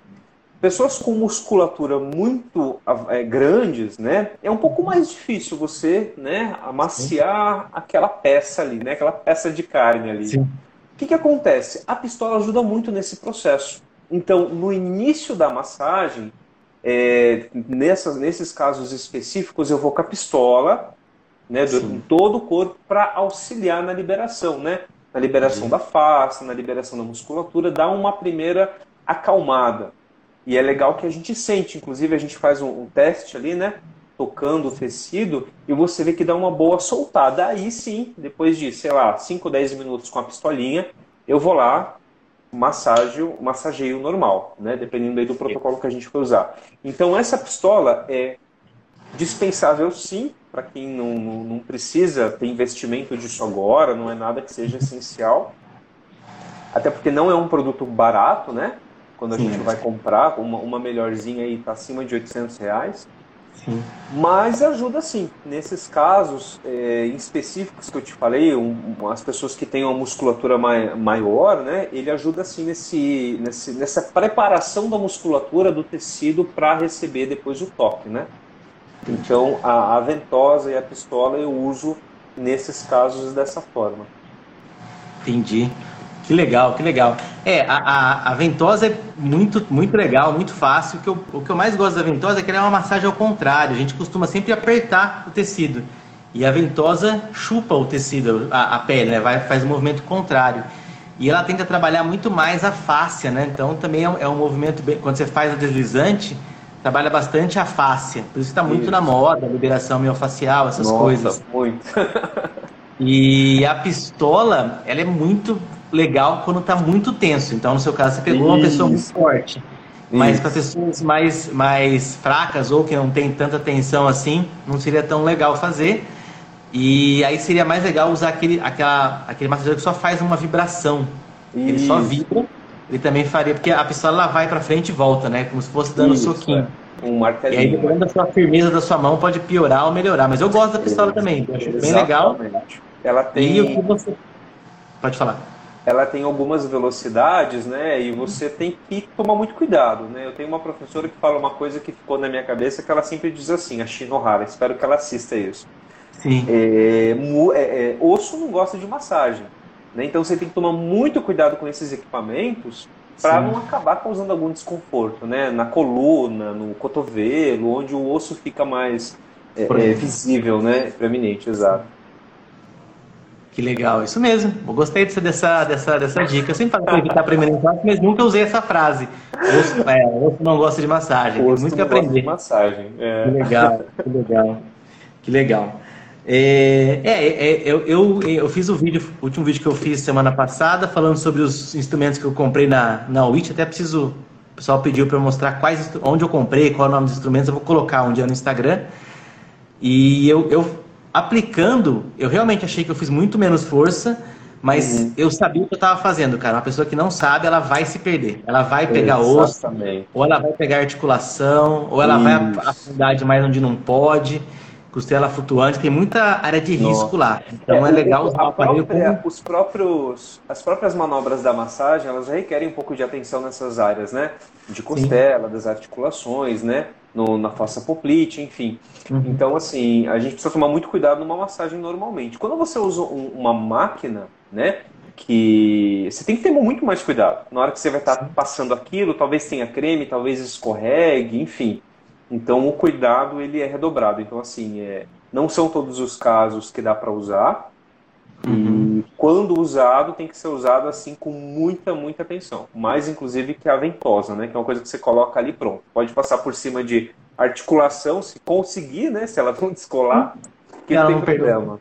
Pessoas com musculatura muito é, grandes, né? É um pouco mais difícil você, né, amaciar Sim. aquela peça ali, né? Aquela peça de carne ali. Sim. O que, que acontece? A pistola ajuda muito nesse processo. Então, no início da massagem, é, nessas, nesses casos específicos, eu vou com a pistola, né, do, em todo o corpo, para auxiliar na liberação, né? Na liberação uhum. da face, na liberação da musculatura, dá uma primeira acalmada. E é legal que a gente sente, inclusive a gente faz um, um teste ali, né? Tocando o tecido e você vê que dá uma boa soltada. Aí sim, depois de, sei lá, 5, 10 minutos com a pistolinha, eu vou lá, massageio, massageio normal, né? Dependendo aí do protocolo que a gente for usar. Então essa pistola é dispensável sim, para quem não, não, não, precisa ter investimento disso agora, não é nada que seja essencial. Até porque não é um produto barato, né? Quando a sim, gente vai comprar, uma, uma melhorzinha aí está acima de 800 reais. Sim. Mas ajuda sim. Nesses casos é, em específicos que eu te falei, um, as pessoas que têm uma musculatura mai, maior, né? Ele ajuda sim nesse, nesse, nessa preparação da musculatura do tecido para receber depois o toque, né? Então, a, a ventosa e a pistola eu uso nesses casos dessa forma. Entendi. Que legal, que legal. É, a, a, a, ventosa é muito, muito legal, muito fácil. O que, eu, o que eu mais gosto da ventosa é que ela é uma massagem ao contrário. A gente costuma sempre apertar o tecido. E a ventosa chupa o tecido, a, a pele, né? Vai, faz o um movimento contrário. E ela tenta trabalhar muito mais a fáscia, né? Então também é um, é um movimento, bem, quando você faz o deslizante, trabalha bastante a face. Por isso está muito isso. na moda, liberação miofascial, essas Nossa, coisas. Muito. e a pistola, ela é muito legal quando está muito tenso. Então, no seu caso, você pegou isso. uma pessoa muito forte. Mas para pessoas mais, mais fracas ou que não tem tanta tensão assim, não seria tão legal fazer. E aí seria mais legal usar aquele, aquela, aquele massageador que só faz uma vibração. Isso. Ele só vibra ele também faria, porque a pistola ela vai para frente e volta, né? Como se fosse dando Isso, um soquinho. É. Um martelinho. E aí, dependendo da sua firmeza da sua mão, pode piorar ou melhorar. Mas eu gosto da pistola também, eu acho bem legal. Ela tem. E o que você. Pode falar. ela tem algumas velocidades, né? E você tem que tomar muito cuidado, né? Eu tenho uma professora que fala uma coisa que ficou na minha cabeça que ela sempre diz assim, a Shinohara, espero que ela assista isso. Sim. É, é, é, osso não gosta de massagem, né? Então você tem que tomar muito cuidado com esses equipamentos para não acabar causando algum desconforto, né? Na coluna, no cotovelo, onde o osso fica mais é, é, visível, né? Proeminente, exato. Que legal, isso mesmo. Eu gostei dessa, dessa, dessa, dica. Eu sempre falo para evitar impacto, mas nunca usei essa frase. Osso, é, osso não gosta de massagem. Tem muito que aprender. de massagem. É. Que legal, que legal. Que legal. É, é, é, eu, eu, eu fiz o vídeo, o último vídeo que eu fiz semana passada, falando sobre os instrumentos que eu comprei na, na Witch. Até preciso. O pessoal pediu para eu mostrar quais, onde eu comprei, qual é o nome dos instrumentos. Eu vou colocar um dia no Instagram. E eu, eu aplicando, eu realmente achei que eu fiz muito menos força, mas uhum. eu sabia o que eu estava fazendo, cara. Uma pessoa que não sabe, ela vai se perder. Ela vai pegar Exatamente. osso, ou ela vai pegar articulação, ou ela Isso. vai afundar demais onde não pode. Costela flutuante, tem muita área de risco Nossa. lá. Então é, é legal usar o aparelho própria, como... os próprios As próprias manobras da massagem, elas requerem um pouco de atenção nessas áreas, né? De costela, Sim. das articulações, né? no, na fossa poplite, enfim. Uhum. Então, assim, a gente precisa tomar muito cuidado numa massagem normalmente. Quando você usa um, uma máquina, né, que você tem que ter muito mais cuidado. Na hora que você vai estar passando aquilo, talvez tenha creme, talvez escorregue, enfim. Então, o cuidado ele é redobrado. Então, assim, é, não são todos os casos que dá para usar, Uhum. E quando usado, tem que ser usado assim com muita, muita atenção. Mais inclusive que a ventosa, né? Que é uma coisa que você coloca ali pronto. Pode passar por cima de articulação, se conseguir, né? Se ela não descolar, que não, não tem problema.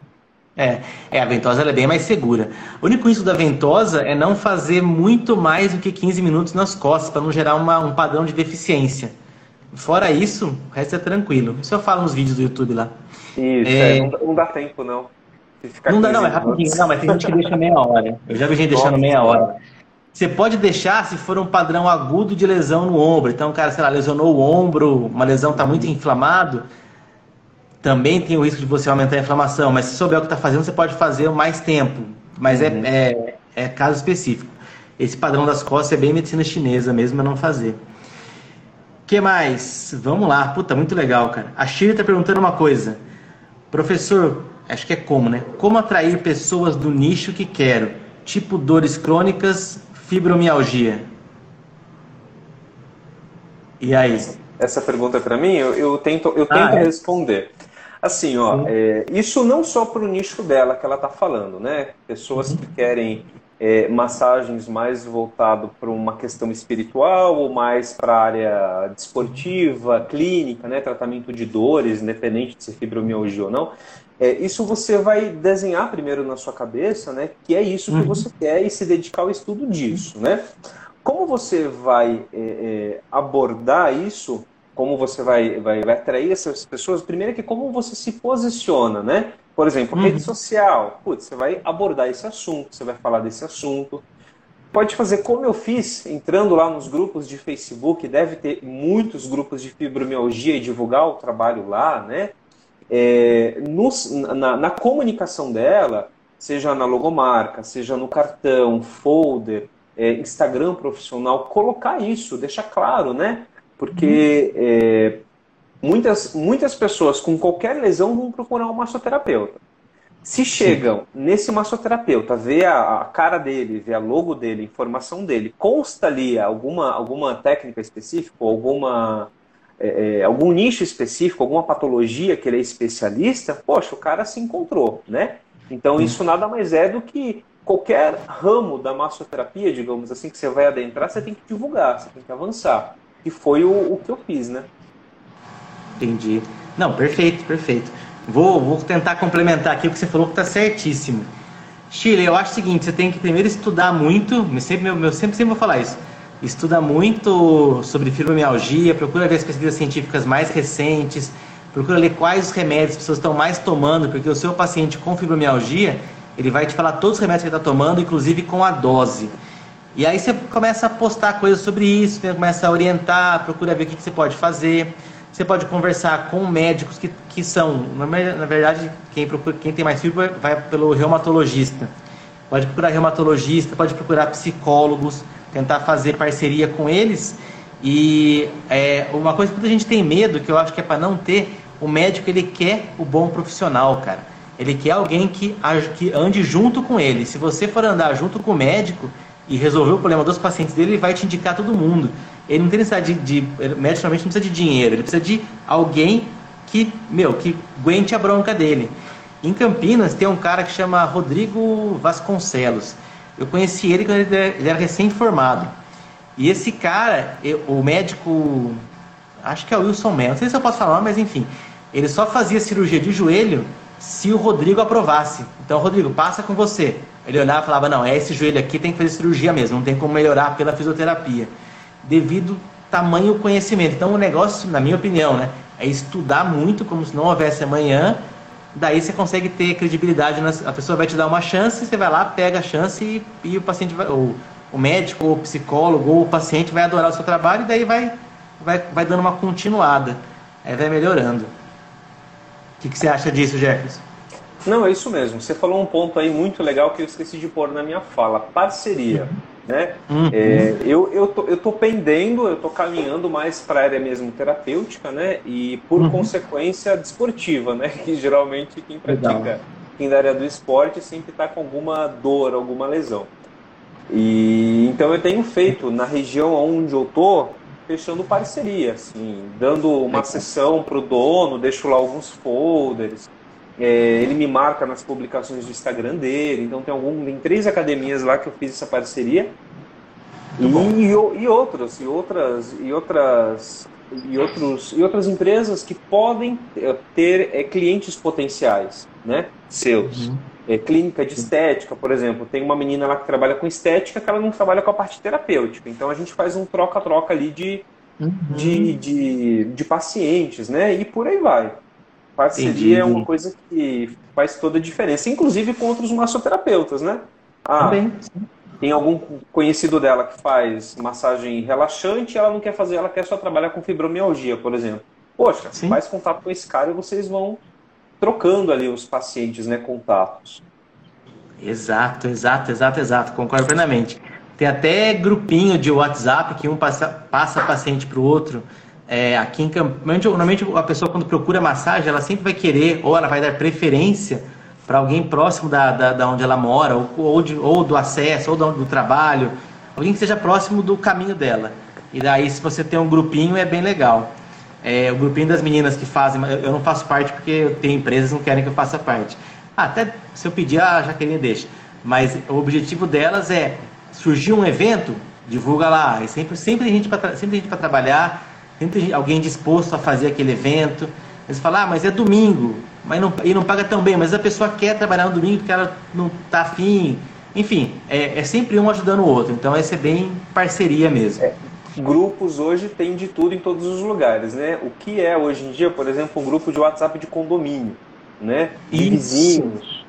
É, é, a ventosa é bem mais segura. O único risco da ventosa é não fazer muito mais do que 15 minutos nas costas, para não gerar uma, um padrão de deficiência. Fora isso, o resto é tranquilo. Isso eu falo nos vídeos do YouTube lá. Isso, é... É, não, não dá tempo, não não dá, não, é rapidinho. Não, mas tem gente que deixa meia hora. Eu já vi gente deixando meia hora. Você pode deixar se for um padrão agudo de lesão no ombro. Então, o cara, sei lá, lesionou o ombro, uma lesão está muito inflamado, também tem o risco de você aumentar a inflamação. Mas se souber o que está fazendo, você pode fazer mais tempo. Mas é, uhum. é, é, caso específico. Esse padrão das costas é bem medicina chinesa mesmo, é não fazer. O que mais? Vamos lá. Puta, muito legal, cara. A Shirley está perguntando uma coisa. Professor, acho que é como, né? Como atrair pessoas do nicho que quero, tipo dores crônicas, fibromialgia. E aí? Essa pergunta é para mim, eu, eu, tento, eu tento ah, é? responder. Assim, ó, é, isso não só para o nicho dela que ela está falando, né? Pessoas uhum. que querem é, massagens mais voltado para uma questão espiritual ou mais para a área desportiva, clínica, né? Tratamento de dores, independente de ser fibromialgia ou não. É, isso você vai desenhar primeiro na sua cabeça, né? Que é isso que uhum. você quer e se dedicar ao estudo disso, né? Como você vai é, é, abordar isso? Como você vai, vai, vai atrair essas pessoas? Primeiro é que como você se posiciona, né? Por exemplo, uhum. rede social. Putz, você vai abordar esse assunto, você vai falar desse assunto. Pode fazer como eu fiz, entrando lá nos grupos de Facebook, deve ter muitos grupos de fibromialgia e divulgar o trabalho lá, né? é, na, na, comunicação dela, seja na logomarca, seja no cartão, folder, é, Instagram profissional, colocar isso, deixar claro, né? Porque é, muitas, muitas pessoas com qualquer lesão vão procurar um massoterapeuta. Se chegam Sim. nesse massoterapeuta, vê a, a, cara dele, vê a logo dele, informação dele, consta ali alguma, alguma técnica específica, alguma é, é, algum nicho específico, alguma patologia que ele é especialista, poxa, o cara se encontrou, né? Então isso nada mais é do que qualquer ramo da massoterapia, digamos assim, que você vai adentrar, você tem que divulgar, você tem que avançar. E foi o, o que eu fiz, né? Entendi. Não, perfeito, perfeito. Vou, vou tentar complementar aqui o que você falou que está certíssimo. Chile, eu acho o seguinte, você tem que primeiro estudar muito, eu sempre, eu sempre, sempre vou falar isso estuda muito sobre fibromialgia, procura ver as pesquisas científicas mais recentes, procura ler quais os remédios as pessoas estão mais tomando, porque o seu paciente com fibromialgia, ele vai te falar todos os remédios que ele está tomando, inclusive com a dose. E aí você começa a postar coisas sobre isso, começa a orientar, procura ver o que, que você pode fazer. Você pode conversar com médicos que, que são, na verdade, quem, procura, quem tem mais fibra vai pelo reumatologista pode procurar reumatologista, pode procurar psicólogos, tentar fazer parceria com eles. E é, uma coisa que a gente tem medo, que eu acho que é para não ter, o médico ele quer o bom profissional, cara. Ele quer alguém que, que ande junto com ele. Se você for andar junto com o médico e resolver o problema dos pacientes dele, ele vai te indicar todo mundo. Ele não tem necessidade de, de médico normalmente não precisa de dinheiro, ele precisa de alguém que, meu, que aguente a bronca dele. Em Campinas tem um cara que chama Rodrigo Vasconcelos. Eu conheci ele quando ele era recém-formado. E esse cara, o médico, acho que é o Wilson Melo, não sei se eu posso falar, mas enfim, ele só fazia cirurgia de joelho se o Rodrigo aprovasse. Então, Rodrigo, passa com você. Ele olhava e falava: não, é esse joelho aqui, tem que fazer cirurgia mesmo, não tem como melhorar pela fisioterapia. Devido tamanho conhecimento. Então, o negócio, na minha opinião, né, é estudar muito, como se não houvesse amanhã. Daí você consegue ter credibilidade. Nas, a pessoa vai te dar uma chance, você vai lá, pega a chance e, e o paciente vai, ou o médico, ou o psicólogo, ou o paciente vai adorar o seu trabalho e daí vai, vai, vai dando uma continuada. Aí vai melhorando. O que, que você acha disso, Jefferson? Não, é isso mesmo. Você falou um ponto aí muito legal que eu esqueci de pôr na minha fala. Parceria. Né? Uhum. É, eu, eu, tô, eu tô pendendo, eu tô caminhando mais para a área mesmo terapêutica, né? E por uhum. consequência desportiva, né? Que geralmente quem pratica, legal. quem da área do esporte sempre está com alguma dor, alguma lesão. E então eu tenho feito na região onde eu tô, fechando parceria, assim, dando uma é. sessão para o dono, deixo lá alguns folders. É, ele me marca nas publicações do Instagram dele. Então tem algum, tem três academias lá que eu fiz essa parceria. E, e, outras, e outras, e outras, e outros, e outras empresas que podem é, ter é, clientes potenciais, né? Seus. Uhum. É, clínica de estética, por exemplo, tem uma menina lá que trabalha com estética que ela não trabalha com a parte terapêutica. Então a gente faz um troca-troca ali de, uhum. de, de, de, pacientes, né? E por aí vai. Parceria Entendi. é uma coisa que faz toda a diferença, inclusive com outros massoterapeutas, né? Ah, Também. tem algum conhecido dela que faz massagem relaxante e ela não quer fazer, ela quer só trabalhar com fibromialgia, por exemplo. Poxa, Sim. faz contato com esse cara e vocês vão trocando ali os pacientes, né, contatos. Exato, exato, exato, exato, concordo plenamente. Tem até grupinho de WhatsApp que um passa, passa paciente para o outro. É, aqui em Campinas, normalmente a pessoa quando procura massagem, ela sempre vai querer, ou ela vai dar preferência para alguém próximo da, da, da, onde ela mora, ou, ou, de, ou do acesso, ou do, do trabalho, alguém que seja próximo do caminho dela. E daí, se você tem um grupinho, é bem legal. É, o grupinho das meninas que fazem, eu não faço parte porque eu tenho empresas que não querem que eu faça parte. Ah, até se eu pedir, a Jaqueline deixa. Mas o objetivo delas é surgir um evento, divulga lá. E sempre, sempre tem gente para trabalhar, sempre alguém disposto a fazer aquele evento. Eles falam, ah, mas é domingo, mas não, e não paga tão bem, mas a pessoa quer trabalhar no domingo porque ela não está afim. Enfim, é, é, sempre um ajudando o outro. Então, esse é bem parceria mesmo. É, grupos hoje tem de tudo em todos os lugares, né? O que é hoje em dia, por exemplo, um grupo de WhatsApp de condomínio, né? De vizinhos.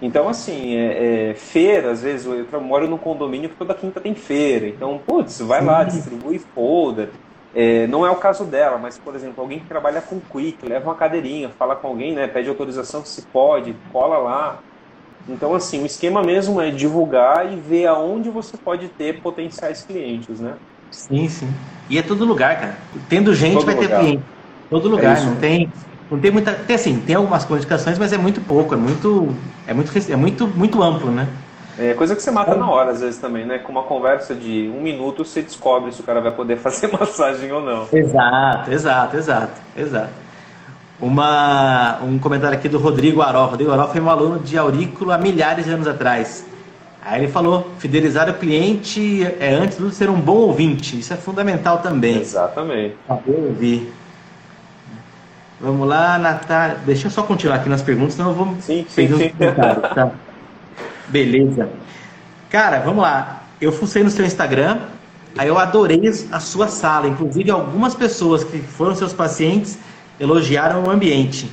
Então, assim, é, é, feira, às vezes, eu moro num condomínio que toda quinta tem feira. Então, putz, vai Sim. lá, distribui folder. É, não é o caso dela, mas, por exemplo, alguém que trabalha com Quick, leva uma cadeirinha, fala com alguém, né? Pede autorização se pode, cola lá. Então, assim, o esquema mesmo é divulgar e ver aonde você pode ter potenciais clientes, né? Sim, sim. E é todo lugar, cara. Tendo gente, todo vai lugar. ter cliente. Todo lugar, é não tem. Não tem muita. Tem assim, tem algumas qualificações, mas é muito pouco, é muito. É muito, é muito, muito amplo, né? É coisa que você mata na hora, às vezes, também, né? Com uma conversa de um minuto, você descobre se o cara vai poder fazer massagem ou não. Exato, exato, exato, exato. Uma, um comentário aqui do Rodrigo Aró. Rodrigo Aró foi um aluno de aurículo há milhares de anos atrás. Aí ele falou: fidelizar o cliente é antes de tudo ser um bom ouvinte. Isso é fundamental também. Exatamente. Saber ouvir. Vamos lá, Natália. Deixa eu só continuar aqui nas perguntas, senão eu vou sim, sim, sim. tá? Beleza. Cara, vamos lá. Eu fucei no seu Instagram, aí eu adorei a sua sala. Inclusive, algumas pessoas que foram seus pacientes elogiaram o ambiente.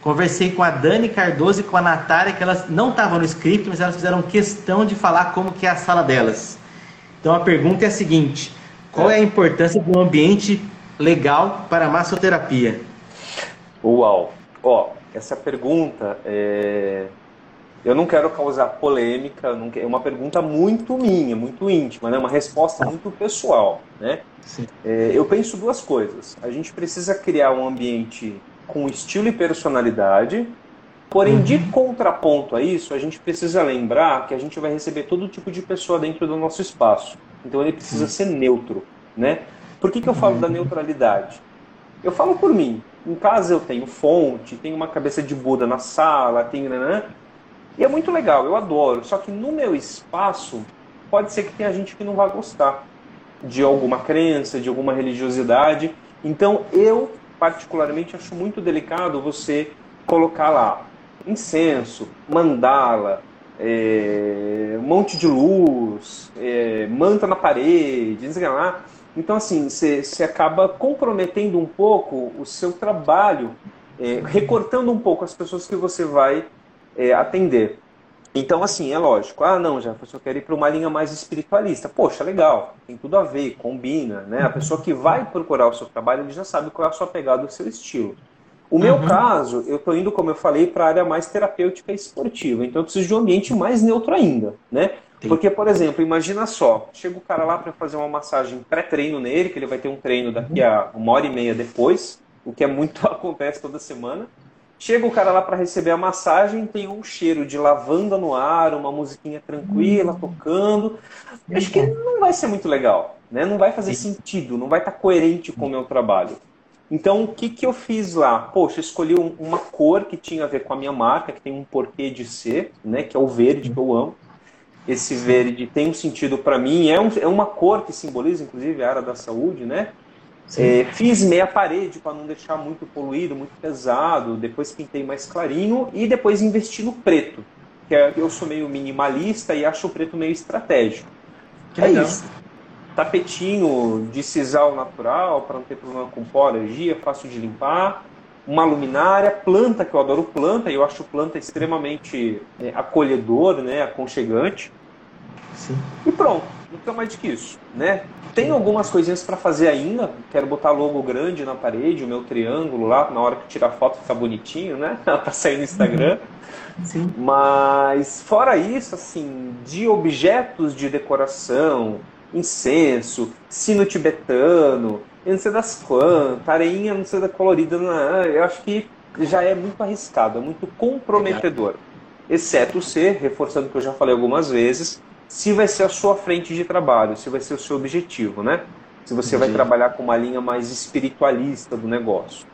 Conversei com a Dani Cardoso e com a Natália, que elas não estavam no script, mas elas fizeram questão de falar como que é a sala delas. Então a pergunta é a seguinte: qual é a importância de um ambiente legal para a massoterapia? Uau! Ó, essa pergunta é... Eu não quero causar polêmica, é uma pergunta muito minha, muito íntima, né? uma resposta muito pessoal. Né? É, eu penso duas coisas. A gente precisa criar um ambiente com estilo e personalidade, porém, uhum. de contraponto a isso, a gente precisa lembrar que a gente vai receber todo tipo de pessoa dentro do nosso espaço. Então ele precisa uhum. ser neutro. Né? Por que, que eu falo uhum. da neutralidade? Eu falo por mim. Em casa eu tenho fonte, tenho uma cabeça de Buda na sala, tenho. Né? E é muito legal, eu adoro. Só que no meu espaço, pode ser que tenha gente que não vá gostar de alguma crença, de alguma religiosidade. Então eu, particularmente, acho muito delicado você colocar lá incenso, mandala, é, um monte de luz, é, manta na parede, lá. Então, assim, você acaba comprometendo um pouco o seu trabalho, é, recortando um pouco as pessoas que você vai é, atender. Então, assim, é lógico. Ah, não, já eu quero ir para uma linha mais espiritualista. Poxa, legal, tem tudo a ver, combina, né? A pessoa que vai procurar o seu trabalho, ele já sabe qual é a sua pegada, o seu estilo. O meu uhum. caso, eu estou indo, como eu falei, para a área mais terapêutica e esportiva. Então, eu preciso de um ambiente mais neutro ainda, né? Sim. Porque, por exemplo, imagina só, chega o cara lá para fazer uma massagem pré-treino nele, que ele vai ter um treino daqui a uma hora e meia depois, o que é muito acontece toda semana. Chega o cara lá para receber a massagem, tem um cheiro de lavanda no ar, uma musiquinha tranquila, tocando. Acho que não vai ser muito legal, né? Não vai fazer sentido, não vai estar tá coerente com o meu trabalho. Então, o que, que eu fiz lá? Poxa, escolhi uma cor que tinha a ver com a minha marca, que tem um porquê de ser, né? Que é o verde, que eu amo. Esse verde tem um sentido para mim, é, um, é uma cor que simboliza, inclusive, a área da saúde, né? É, fiz meia parede para não deixar muito poluído, muito pesado. Depois pintei mais clarinho e depois investi no preto. Que é, eu sou meio minimalista e acho o preto meio estratégico. Que é isso. Tapetinho de sisal natural para não ter problema com pó, alergia, fácil de limpar. Uma luminária, planta, que eu adoro planta, e eu acho planta extremamente é, acolhedor, né, aconchegante. Sim. E pronto, nunca mais do que isso, né? Tem algumas coisinhas para fazer ainda. Quero botar logo grande na parede, o meu triângulo lá, na hora que tirar foto fica bonitinho, né? para sair no Instagram. Uhum. Sim. Mas fora isso, assim, de objetos de decoração, incenso, sino tibetano, eu não sei das quantas, areinha não sei da colorida, eu acho que já é muito arriscado, é muito comprometedor. Exceto ser, reforçando o que eu já falei algumas vezes, se vai ser a sua frente de trabalho, se vai ser o seu objetivo, né? Se você Entendi. vai trabalhar com uma linha mais espiritualista do negócio.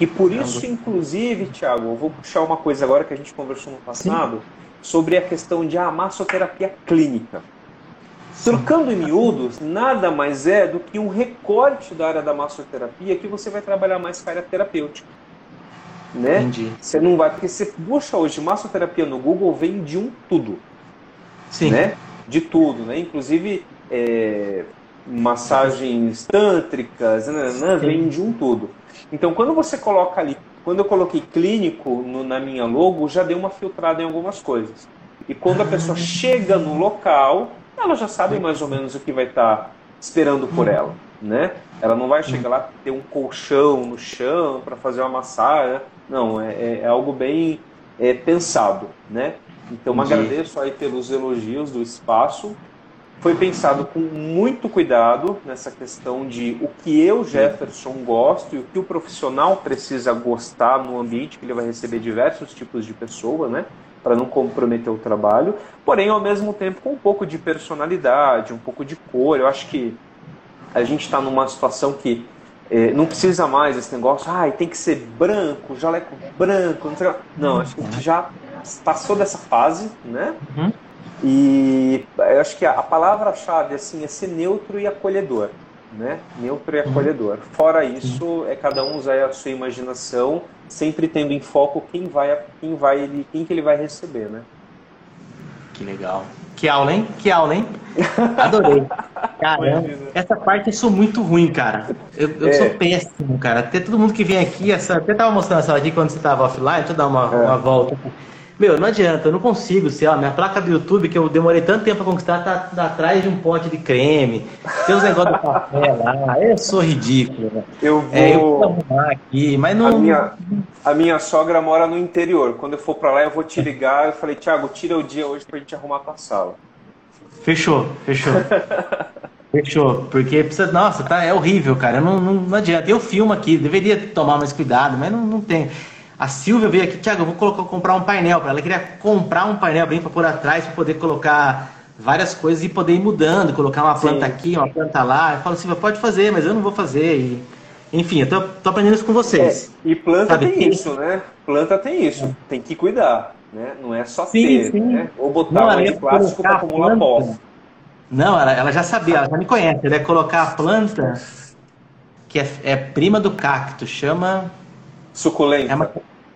E por isso, inclusive, Thiago, eu vou puxar uma coisa agora que a gente conversou no passado Sim. sobre a questão de a massoterapia clínica. Trocando em miúdos, nada mais é do que um recorte da área da massoterapia que você vai trabalhar mais com a área terapêutica. Né? Entendi. Você não vai, porque você puxa hoje massoterapia no Google, vem de um tudo. Sim. Né? De tudo, né? Inclusive é, massagens tântricas, né? né? vem de um tudo. Então, quando você coloca ali, quando eu coloquei clínico no, na minha logo, já deu uma filtrada em algumas coisas. E quando a pessoa ah. chega no local, ela já sabe mais ou menos o que vai estar tá esperando por hum. ela, né? Ela não vai chegar lá ter um colchão no chão para fazer uma massagem, não, é, é, é algo bem é, pensado, né? Então Entendi. agradeço aí pelos elogios do espaço. Foi pensado com muito cuidado nessa questão de o que eu, Jefferson, gosto e o que o profissional precisa gostar no ambiente que ele vai receber diversos tipos de pessoa, né? Para não comprometer o trabalho, porém ao mesmo tempo com um pouco de personalidade, um pouco de cor. Eu acho que a gente está numa situação que é, não precisa mais esse negócio, ah, tem que ser branco, jaleco branco, não sei Não, acho que já passou dessa fase, né? Uhum. E eu acho que a, a palavra-chave assim é ser neutro e acolhedor, né? Neutro e uhum. acolhedor. Fora isso, é cada um usar a sua imaginação, sempre tendo em foco quem vai, quem vai, ele, quem que ele vai receber, né? Que legal. Que aula, hein? Que aula, hein? Adorei. Caramba, essa parte eu sou muito ruim, cara. Eu, eu é. sou péssimo, cara. Até todo mundo que vem aqui, essa, até tava mostrando essa aqui quando você tava offline, deixa eu dar uma, é. uma volta aqui. Meu, não adianta, eu não consigo ser, ó, minha placa do YouTube que eu demorei tanto tempo pra conquistar tá, tá atrás de um pote de creme, tem os negócios do café lá, eu sou ridículo. Né? Eu vou é, eu arrumar aqui, mas não. A minha, a minha sogra mora no interior. Quando eu for pra lá, eu vou te ligar. Eu falei, Thiago, tira o dia hoje pra gente arrumar a tua sala. Fechou, fechou. Fechou, porque precisa. Nossa, tá, é horrível, cara. Não, não, não adianta. Eu filmo aqui, deveria tomar mais cuidado, mas não, não tem. A Silvia veio aqui, Thiago, eu vou colocar, comprar um painel para ela. queria comprar um painel bem para pôr atrás, para poder colocar várias coisas e poder ir mudando, colocar uma planta Sim. aqui, uma planta lá. Eu falo, Silvia, pode fazer, mas eu não vou fazer. E, enfim, eu tô, tô, aprendendo isso com vocês. É, e planta Sabe? tem isso, né? Planta tem isso, é. tem que cuidar. Né? Não é só sim, ter, sim. Né? Ou botar não, um plástico para acumular pó. Não, ela, ela, já sabia, ela já me conhece. Ela é colocar a planta que é, é prima do cacto, chama. Suculenta. É uma,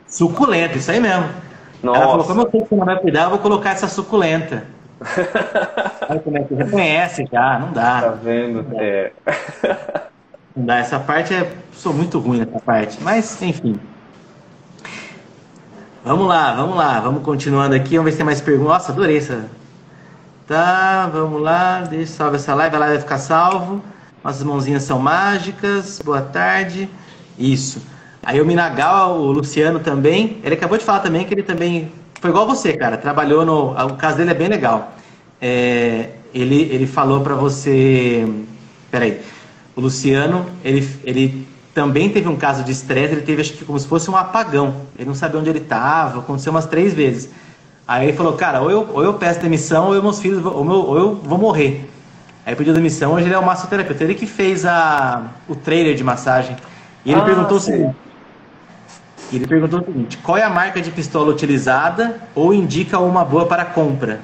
Suculenta, isso aí mesmo. Nossa. Ela falou, como eu sei que você não vai cuidar, eu vou colocar essa suculenta. Aí como é que já conhece já, não dá. Tá vendo? Não dá. É. Não dá. Essa parte é. Sou muito ruim nessa parte. Mas, enfim. Vamos lá, vamos lá. Vamos continuando aqui. Vamos ver se tem mais perguntas. Nossa, adorei essa. Tá, vamos lá. Deixa salve essa live. A live vai ficar salvo. Nossas mãozinhas são mágicas. Boa tarde. Isso. Aí o Minagal, o Luciano também, ele acabou de falar também que ele também foi igual você, cara. Trabalhou no. O caso dele é bem legal. É, ele, ele falou para você. Peraí. O Luciano, ele, ele também teve um caso de estresse, ele teve acho que como se fosse um apagão. Ele não sabia onde ele estava, aconteceu umas três vezes. Aí ele falou, cara, ou eu, ou eu peço demissão, ou eu, meus filhos, ou, meu, ou eu vou morrer. Aí pediu demissão, hoje ele é o massoterapeuta. Ele que fez a, o trailer de massagem. E ele ah, perguntou sim. o seguinte: ele perguntou o seguinte: qual é a marca de pistola utilizada ou indica uma boa para compra?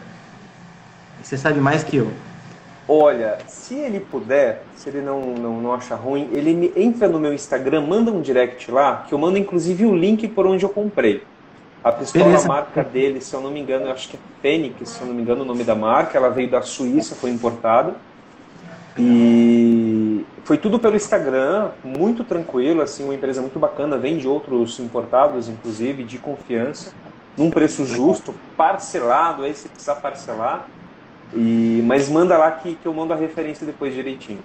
Você sabe mais que eu. Olha, se ele puder, se ele não, não, não achar ruim, ele me, entra no meu Instagram, manda um direct lá, que eu mando inclusive o link por onde eu comprei. A pistola, Beleza. marca dele, se eu não me engano, eu acho que é Fênix, se eu não me engano o nome da marca, ela veio da Suíça, foi importada. E foi tudo pelo Instagram, muito tranquilo, assim, uma empresa muito bacana, vende outros importados, inclusive, de confiança, num preço justo, parcelado, aí se precisar parcelar. E, mas manda lá que, que eu mando a referência depois direitinho.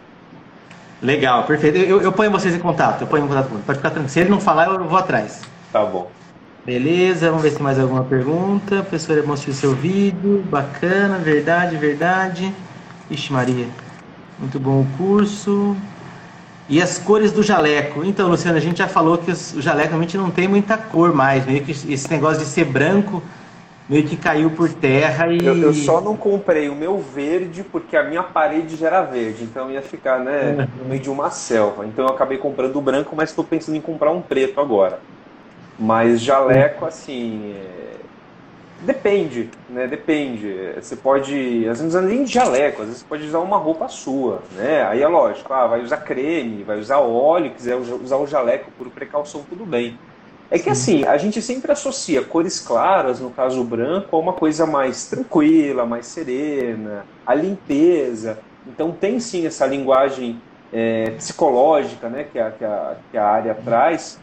Legal, perfeito. Eu, eu ponho vocês em contato, eu ponho em contato com. Pode ficar tranquilo. Se ele não falar, eu vou atrás. Tá bom. Beleza, vamos ver se tem mais alguma pergunta. Professora, mostrou seu vídeo. Bacana, verdade, verdade. Ixi, Maria. Muito bom o curso. E as cores do jaleco. Então, Luciano, a gente já falou que o jaleco realmente não tem muita cor mais. Meio que esse negócio de ser branco meio que caiu por terra e. Eu, eu só não comprei o meu verde porque a minha parede já era verde. Então ia ficar, né, no meio de uma selva. Então eu acabei comprando o branco, mas estou pensando em comprar um preto agora. Mas jaleco, assim. É Depende, né? Depende. Você pode, às vezes, nem de jaleco, às vezes você pode usar uma roupa sua, né? Aí é lógico, ah, vai usar creme, vai usar óleo, quiser usar o jaleco por precaução, tudo bem. É que assim, a gente sempre associa cores claras, no caso o branco, a uma coisa mais tranquila, mais serena, a limpeza. Então tem sim essa linguagem é, psicológica, né, que a, que, a, que a área traz,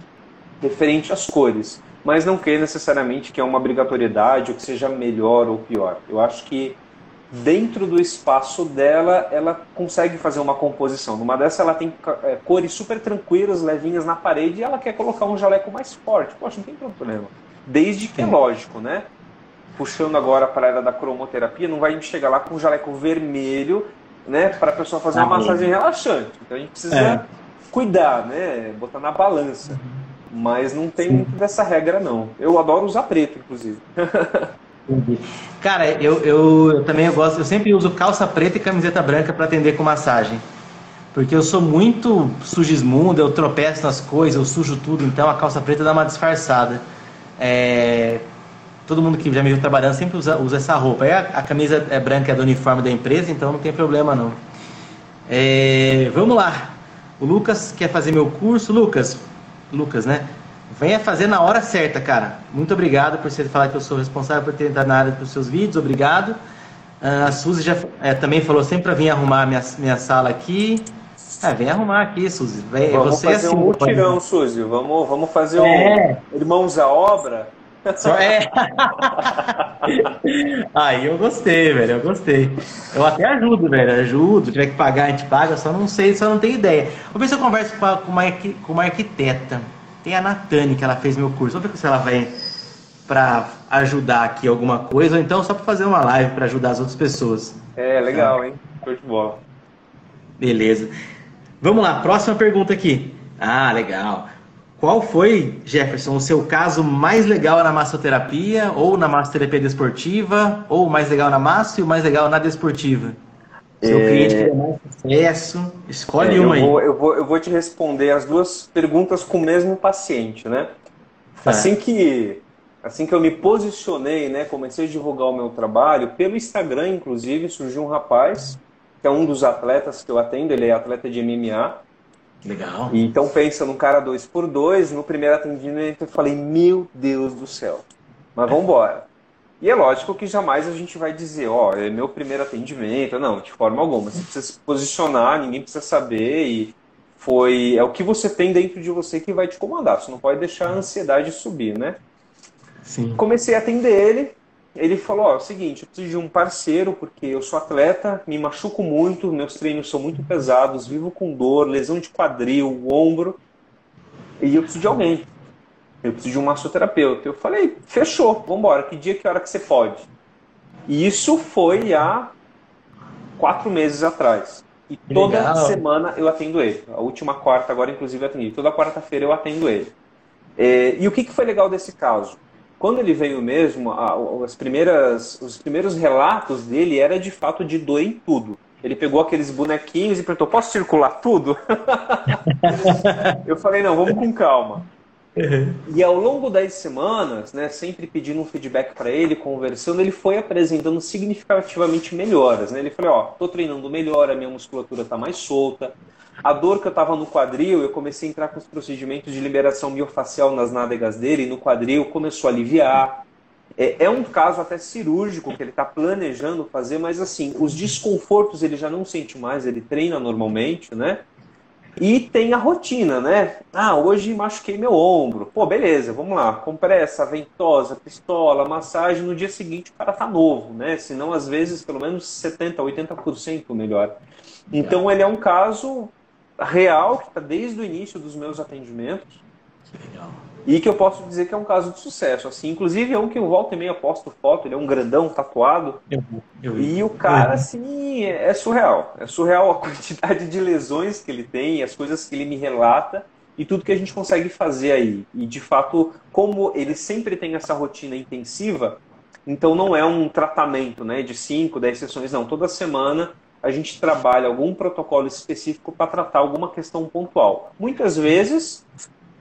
referente às cores mas não quer necessariamente que é uma obrigatoriedade ou que seja melhor ou pior. Eu acho que dentro do espaço dela, ela consegue fazer uma composição. Numa dessa, ela tem é, cores super tranquilas, levinhas na parede, e ela quer colocar um jaleco mais forte. Poxa, não tem problema. Desde que é lógico, né? Puxando agora para a era da cromoterapia, não vai chegar lá com um jaleco vermelho, né? Para a pessoa fazer uma massagem relaxante. Então a gente precisa é. cuidar, né? Botar na balança. Uhum. Mas não tem Sim. muito dessa regra, não. Eu adoro usar preto, inclusive. Cara, eu, eu, eu, também eu gosto, eu sempre uso calça preta e camiseta branca para atender com massagem. Porque eu sou muito sugismundo, eu tropeço nas coisas, eu sujo tudo, então a calça preta dá uma disfarçada. É, todo mundo que já me viu trabalhando sempre usa, usa essa roupa. Aí a, a, camisa é branca é do uniforme da empresa, então não tem problema não. É, vamos lá. O Lucas quer fazer meu curso. Lucas, Lucas, né? Venha fazer na hora certa, cara. Muito obrigado por você falar que eu sou responsável por ter entrado na área dos seus vídeos. Obrigado. Uh, a Suzy já é, também falou sempre para vir arrumar minha, minha sala aqui. É, vem arrumar aqui, Suzy. Vem, vamos você fazer assim, um mutirão, Suzy. Vamos, vamos fazer é. um Irmãos à Obra. Só é. Aí eu gostei, velho. Eu gostei. Eu até ajudo, velho. Ajudo. Se tiver que pagar, a gente paga. Só não sei, só não tenho ideia. Vou ver se eu converso com uma, com uma arquiteta. Tem a Natane, que ela fez meu curso. Vou ver se ela vai para ajudar aqui alguma coisa, ou então só para fazer uma live para ajudar as outras pessoas. É, legal, hein? Foi de bola. Beleza. Vamos lá, próxima pergunta aqui. Ah, legal. Qual foi, Jefferson, o seu caso mais legal na massoterapia, ou na massoterapia desportiva, ou o mais legal na massa e o mais legal na desportiva? Seu é... cliente que mais sucesso, escolhe é, uma eu vou, aí. Eu vou, eu vou te responder as duas perguntas com o mesmo paciente, né? É. Assim que assim que eu me posicionei, né, comecei a divulgar o meu trabalho, pelo Instagram, inclusive, surgiu um rapaz, que é um dos atletas que eu atendo, ele é atleta de MMA, Legal. E então pensa num cara dois por dois, no primeiro atendimento eu falei, meu Deus do céu. Mas vamos embora. E é lógico que jamais a gente vai dizer, ó, oh, é meu primeiro atendimento. Não, de forma alguma. Você precisa se posicionar, ninguém precisa saber e foi é o que você tem dentro de você que vai te comandar. Você não pode deixar a ansiedade subir, né? Sim. Comecei a atender ele, ele falou: Ó, é o seguinte, eu preciso de um parceiro porque eu sou atleta, me machuco muito, meus treinos são muito pesados, vivo com dor, lesão de quadril, ombro, e eu preciso de alguém. Eu preciso de um massoterapeuta. Eu falei: fechou, vamos embora. Que dia, que hora que você pode? E isso foi há quatro meses atrás. E toda Legal. semana eu atendo ele. A última quarta, agora, inclusive, eu atendi. Toda quarta-feira eu atendo ele. É, e o que, que foi legal desse caso? Quando ele veio mesmo, as primeiras, os primeiros relatos dele era de fato de doer em tudo. Ele pegou aqueles bonequinhos e perguntou: posso circular tudo? eu falei: não, vamos com calma. Uhum. E ao longo das semanas, né, sempre pedindo um feedback para ele, conversando, ele foi apresentando significativamente melhoras. Né? Ele falou: ó, tô treinando melhor, a minha musculatura tá mais solta, a dor que eu estava no quadril, eu comecei a entrar com os procedimentos de liberação miofacial nas nádegas dele, e no quadril começou a aliviar. É, é um caso até cirúrgico que ele está planejando fazer, mas assim, os desconfortos ele já não sente mais, ele treina normalmente, né? E tem a rotina, né? Ah, hoje machuquei meu ombro. Pô, beleza, vamos lá. Compressa, ventosa, pistola, massagem. No dia seguinte o cara tá novo, né? Se não, às vezes, pelo menos 70%, 80% melhor. Então, ele é um caso real, que está desde o início dos meus atendimentos. Legal. E que eu posso dizer que é um caso de sucesso. Assim, inclusive é um que eu volto e meio posto foto, ele é um grandão tatuado. Eu, eu, e o cara, assim, é surreal. É surreal a quantidade de lesões que ele tem, as coisas que ele me relata e tudo que a gente consegue fazer aí. E de fato, como ele sempre tem essa rotina intensiva, então não é um tratamento né, de 5, 10 sessões, não. Toda semana a gente trabalha algum protocolo específico para tratar alguma questão pontual. Muitas vezes,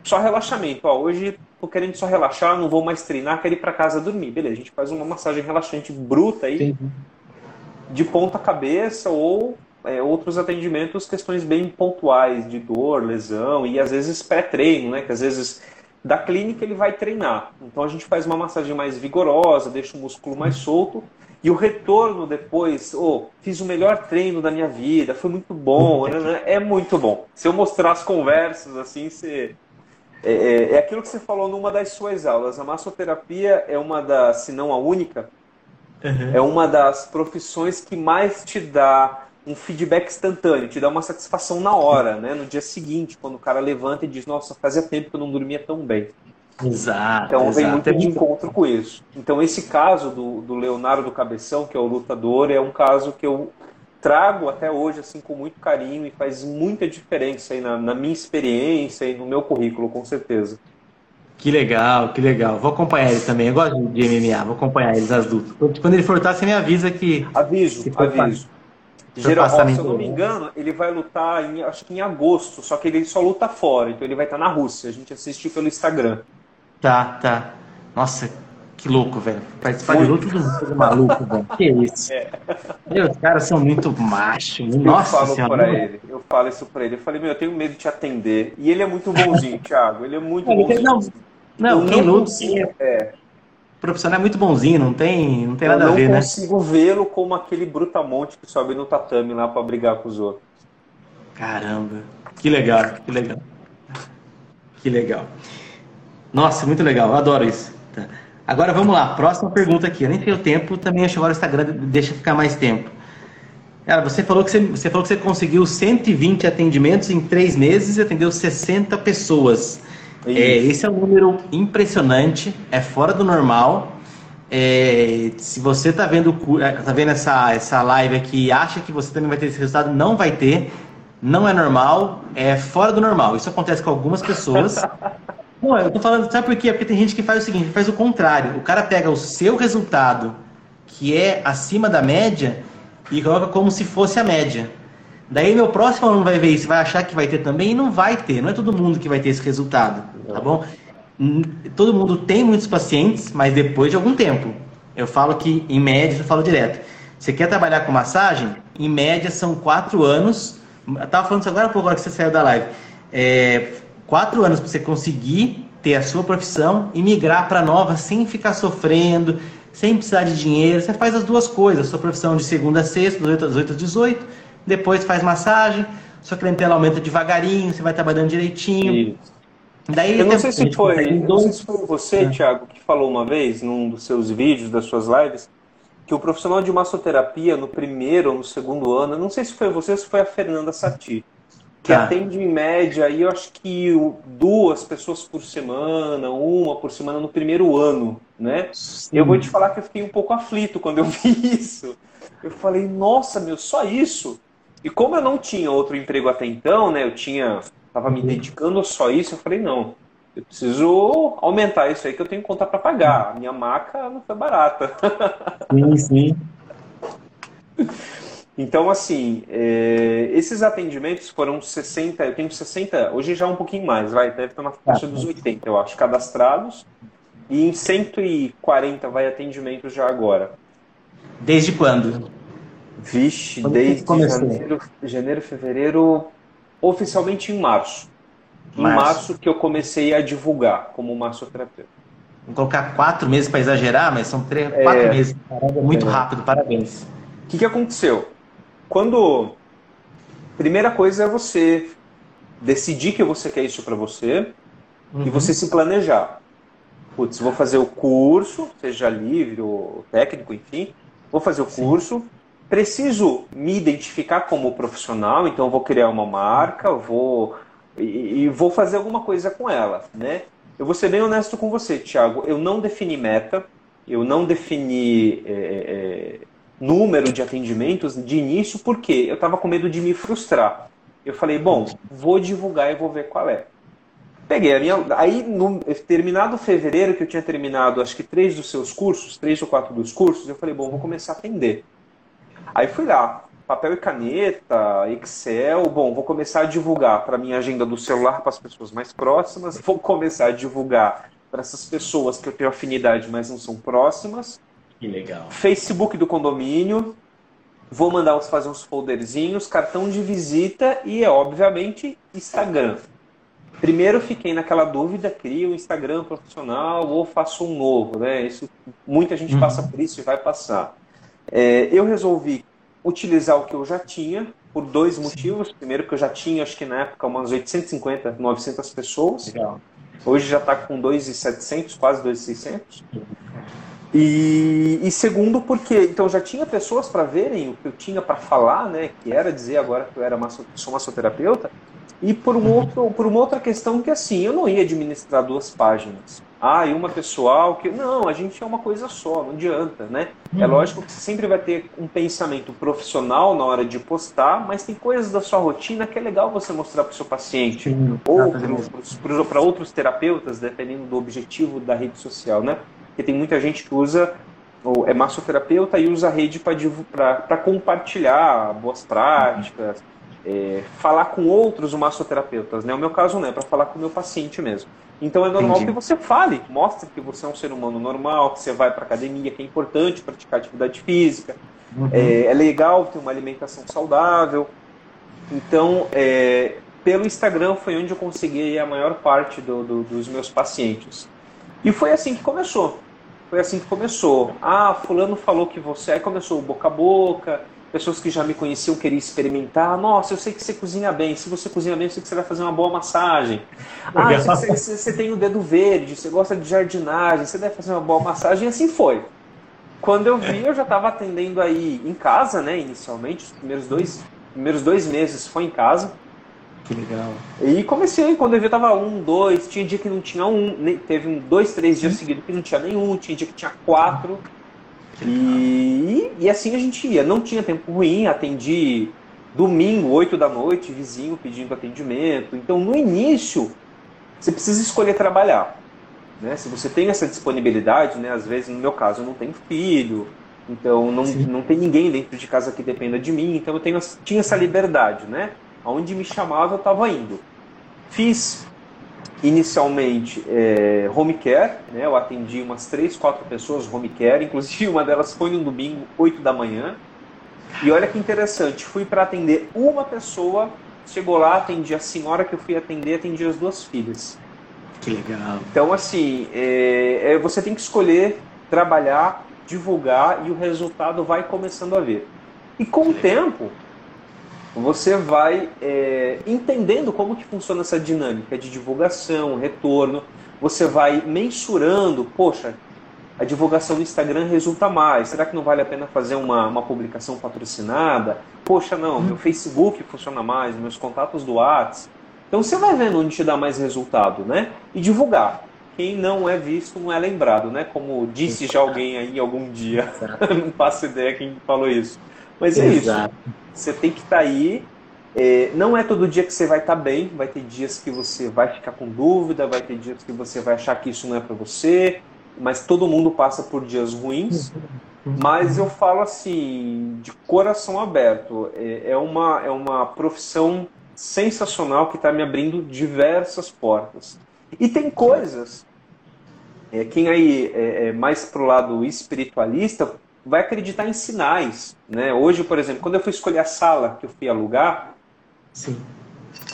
só relaxamento. Ó, hoje estou querendo só relaxar, não vou mais treinar, quero ir para casa dormir. Beleza, a gente faz uma massagem relaxante bruta aí, Sim. de ponta cabeça ou é, outros atendimentos, questões bem pontuais de dor, lesão e às vezes pré-treino, né? Que às vezes da clínica ele vai treinar. Então a gente faz uma massagem mais vigorosa, deixa o músculo mais solto e o retorno depois, oh, fiz o melhor treino da minha vida, foi muito bom, né, né? é muito bom. Se eu mostrar as conversas assim, você... É, é, é, aquilo que você falou numa das suas aulas. A massoterapia é uma das, se não a única, uhum. é uma das profissões que mais te dá um feedback instantâneo, te dá uma satisfação na hora, né? No dia seguinte, quando o cara levanta e diz, nossa, fazia tempo que eu não dormia tão bem. Exato. Então exato. vem muito é de encontro com isso. Então esse caso do, do Leonardo Cabeção, que é o lutador, é um caso que eu trago até hoje assim com muito carinho e faz muita diferença aí na, na minha experiência e no meu currículo, com certeza. Que legal, que legal. Vou acompanhar ele também. Eu gosto de MMA, vou acompanhar eles as lutas. Quando ele for lutar, você me avisa que. Aviso, que aviso. Geral, se eu não me engano, ele vai lutar em, acho que em agosto, só que ele só luta fora, então ele vai estar na Rússia. A gente assistiu pelo Instagram. Tá, tá. Nossa, que louco, velho. Participar de luta, todo mundo maluco, velho. Que isso? É. Meu, os caras são muito machos. Nossa eu falo senhora. pra ele, eu falo isso pra ele. Eu falei, meu, eu tenho medo de te atender. E ele é muito bonzinho, Thiago. Ele é muito bonzinho. Não, não quem luta. É. O profissional é muito bonzinho, não tem, não tem nada a ver, né? Eu não consigo vê-lo como aquele brutamonte que sobe no tatame lá pra brigar com os outros. Caramba. Que legal, que legal. Que legal. Nossa, muito legal, adoro isso. Tá. Agora vamos lá, próxima pergunta aqui. Eu nem tenho tempo, também acho agora o Instagram deixa ficar mais tempo. Cara, você falou que você, você falou que você conseguiu 120 atendimentos em três meses e atendeu 60 pessoas. É, esse é um número impressionante, é fora do normal. É, se você está vendo, é, tá vendo essa, essa live aqui e acha que você também vai ter esse resultado, não vai ter. Não é normal, é fora do normal. Isso acontece com algumas pessoas. Não, eu tô falando, sabe por quê? Porque tem gente que faz o seguinte, faz o contrário. O cara pega o seu resultado, que é acima da média, e coloca como se fosse a média. Daí meu próximo aluno vai ver isso, vai achar que vai ter também e não vai ter. Não é todo mundo que vai ter esse resultado, tá bom? Todo mundo tem muitos pacientes, mas depois de algum tempo. Eu falo que, em média, eu falo direto. Você quer trabalhar com massagem? Em média são quatro anos. Eu tava falando isso agora um pouco agora que você saiu da live. É, quatro anos para você conseguir ter a sua profissão e migrar para nova sem ficar sofrendo, sem precisar de dinheiro. Você faz as duas coisas, sua profissão de segunda a sexta, das 8 às 8 às 18, depois faz massagem, sua clientela aumenta devagarinho, você vai trabalhando direitinho. Isso. Daí, eu não sei se foi, não sei se foi você, é. Thiago, que falou uma vez num dos seus vídeos, das suas lives, que o profissional de massoterapia no primeiro ou no segundo ano, não sei se foi você ou se foi a Fernanda Sati, que tá. atende em média, aí eu acho que duas pessoas por semana, uma por semana no primeiro ano, né? Sim. Eu vou te falar que eu fiquei um pouco aflito quando eu vi isso. Eu falei, nossa, meu, só isso? E como eu não tinha outro emprego até então, né? Eu tinha, tava me dedicando a só isso, eu falei, não, eu preciso aumentar isso aí que eu tenho conta para pagar. A minha maca não foi barata. Sim, sim. Então, assim, é, esses atendimentos foram 60, eu tenho 60, hoje já um pouquinho mais, vai, deve estar na faixa dos 80, eu acho, cadastrados, e em 140 vai atendimento já agora. Desde quando? Vixe, quando desde janeiro, janeiro, fevereiro, oficialmente em março. Em março. março que eu comecei a divulgar como massoterapeuta. Vou colocar quatro meses para exagerar, mas são três, quatro é, meses. Muito é. rápido, parabéns. O que, que aconteceu? Quando. Primeira coisa é você decidir que você quer isso para você uhum. e você se planejar. Putz, vou fazer o curso, seja livre ou técnico, enfim. Vou fazer o Sim. curso. Preciso me identificar como profissional, então vou criar uma marca, vou e, e, vou fazer alguma coisa com ela, né? Eu vou ser bem honesto com você, Thiago. Eu não defini meta, eu não defini é, é, número de atendimentos de início, porque eu estava com medo de me frustrar. Eu falei, bom, vou divulgar e vou ver qual é. Peguei a minha. Aí, no terminado fevereiro, que eu tinha terminado acho que três dos seus cursos, três ou quatro dos cursos, eu falei, bom, vou começar a atender. Aí fui lá, papel e caneta, Excel. Bom, vou começar a divulgar para minha agenda do celular para as pessoas mais próximas. Vou começar a divulgar para essas pessoas que eu tenho afinidade, mas não são próximas. Que legal. Facebook do condomínio. Vou mandar uns, fazer uns folderzinhos, cartão de visita e, obviamente, Instagram. Primeiro fiquei naquela dúvida, crio um Instagram profissional ou faço um novo, né? Isso, muita gente uhum. passa por isso e vai passar. É, eu resolvi utilizar o que eu já tinha por dois motivos. Sim. Primeiro, que eu já tinha, acho que na época, umas 850, 900 pessoas. Legal. Hoje já está com 2.700, quase 2.600. E, e, segundo, porque então já tinha pessoas para verem o que eu tinha para falar, né, que era dizer agora que eu era masso, sou massoterapeuta, e por, um outro, por uma outra questão que assim, eu não ia administrar duas páginas. Ah, e uma pessoal que. Não, a gente é uma coisa só, não adianta, né? É uhum. É lógico que você sempre vai ter um pensamento profissional na hora de postar, mas tem coisas da sua rotina que é legal você mostrar para o seu paciente. Sim, ou para outros terapeutas, dependendo do objetivo da rede social, né? Porque tem muita gente que usa, ou é massoterapeuta e usa a rede para compartilhar boas práticas, é, falar com outros massoterapeutas. Né? O meu caso não é para falar com o meu paciente mesmo. Então é normal Entendi. que você fale, mostre que você é um ser humano normal, que você vai para academia, que é importante praticar atividade física, uhum. é, é, legal ter uma alimentação saudável. Então, é, pelo Instagram foi onde eu consegui a maior parte do, do, dos meus pacientes. E foi assim que começou. Foi assim que começou. Ah, fulano falou que você. Aí começou o boca a boca. pessoas que já me conheciam queriam experimentar. Nossa, eu sei que você cozinha bem. Se você cozinha bem, eu sei que você vai fazer uma boa massagem. Ah, você, você, você tem o dedo verde, você gosta de jardinagem, você deve fazer uma boa massagem. E assim foi. Quando eu vi, eu já estava atendendo aí em casa, né? Inicialmente, os primeiros dois, primeiros dois meses foi em casa. Que legal. E comecei, quando eu vi, tava um, dois, tinha dia que não tinha um, teve um, dois, três dias seguidos que não tinha nenhum, tinha dia que tinha quatro. E, e assim a gente ia. Não tinha tempo ruim, atendi domingo, 8 da noite, vizinho pedindo atendimento. Então, no início, você precisa escolher trabalhar. Né? Se você tem essa disponibilidade, né? às vezes, no meu caso, eu não tenho filho, então não, não tem ninguém dentro de casa que dependa de mim, então eu tenho, tinha essa liberdade. Né? Aonde me chamava, eu estava indo. Fiz inicialmente é, home care, né? eu atendi umas três, quatro pessoas home care, inclusive uma delas foi no domingo, 8 da manhã. E olha que interessante, fui para atender uma pessoa, chegou lá, atendi a senhora que eu fui atender, atendi as duas filhas. Que legal. Então, assim, é, é, você tem que escolher, trabalhar, divulgar e o resultado vai começando a ver. E com o tempo, você vai é, entendendo como que funciona essa dinâmica de divulgação, retorno, você vai mensurando, poxa, a divulgação no Instagram resulta mais, será que não vale a pena fazer uma, uma publicação patrocinada? Poxa, não, meu Facebook funciona mais, meus contatos do WhatsApp. Então você vai vendo onde te dá mais resultado, né? E divulgar. Quem não é visto não é lembrado, né? Como disse já alguém aí algum dia. não faço ideia quem falou isso. Mas é Exato. isso. Você tem que estar tá aí. É, não é todo dia que você vai estar tá bem, vai ter dias que você vai ficar com dúvida, vai ter dias que você vai achar que isso não é para você, mas todo mundo passa por dias ruins. Mas eu falo assim, de coração aberto, é, é uma, é uma profissão sensacional que está me abrindo diversas portas. E tem coisas, é, quem aí é, é mais pro lado espiritualista vai acreditar em sinais. Né? Hoje, por exemplo, quando eu fui escolher a sala que eu fui alugar, Sim.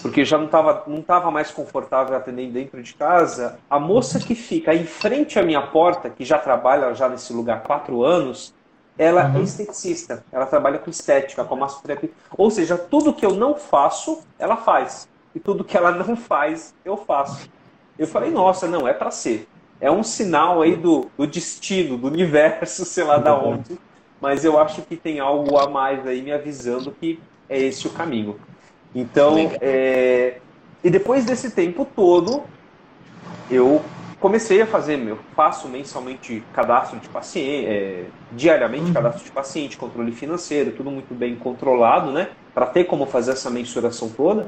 porque já não estava não tava mais confortável atender dentro de casa, a moça que fica em frente à minha porta, que já trabalha já nesse lugar há quatro anos, ela é uhum. é esteticista, ela trabalha com estética, com massoterapia. Ou seja, tudo que eu não faço, ela faz. E tudo que ela não faz, eu faço. Eu falei, nossa, não, é para ser é um sinal aí do, do destino, do universo, sei lá da onde. Mas eu acho que tem algo a mais aí me avisando que é esse o caminho. Então, é... e depois desse tempo todo, eu comecei a fazer, meu, faço mensalmente cadastro de paciente, é, diariamente uhum. cadastro de paciente, controle financeiro, tudo muito bem controlado, né? Para ter como fazer essa mensuração toda.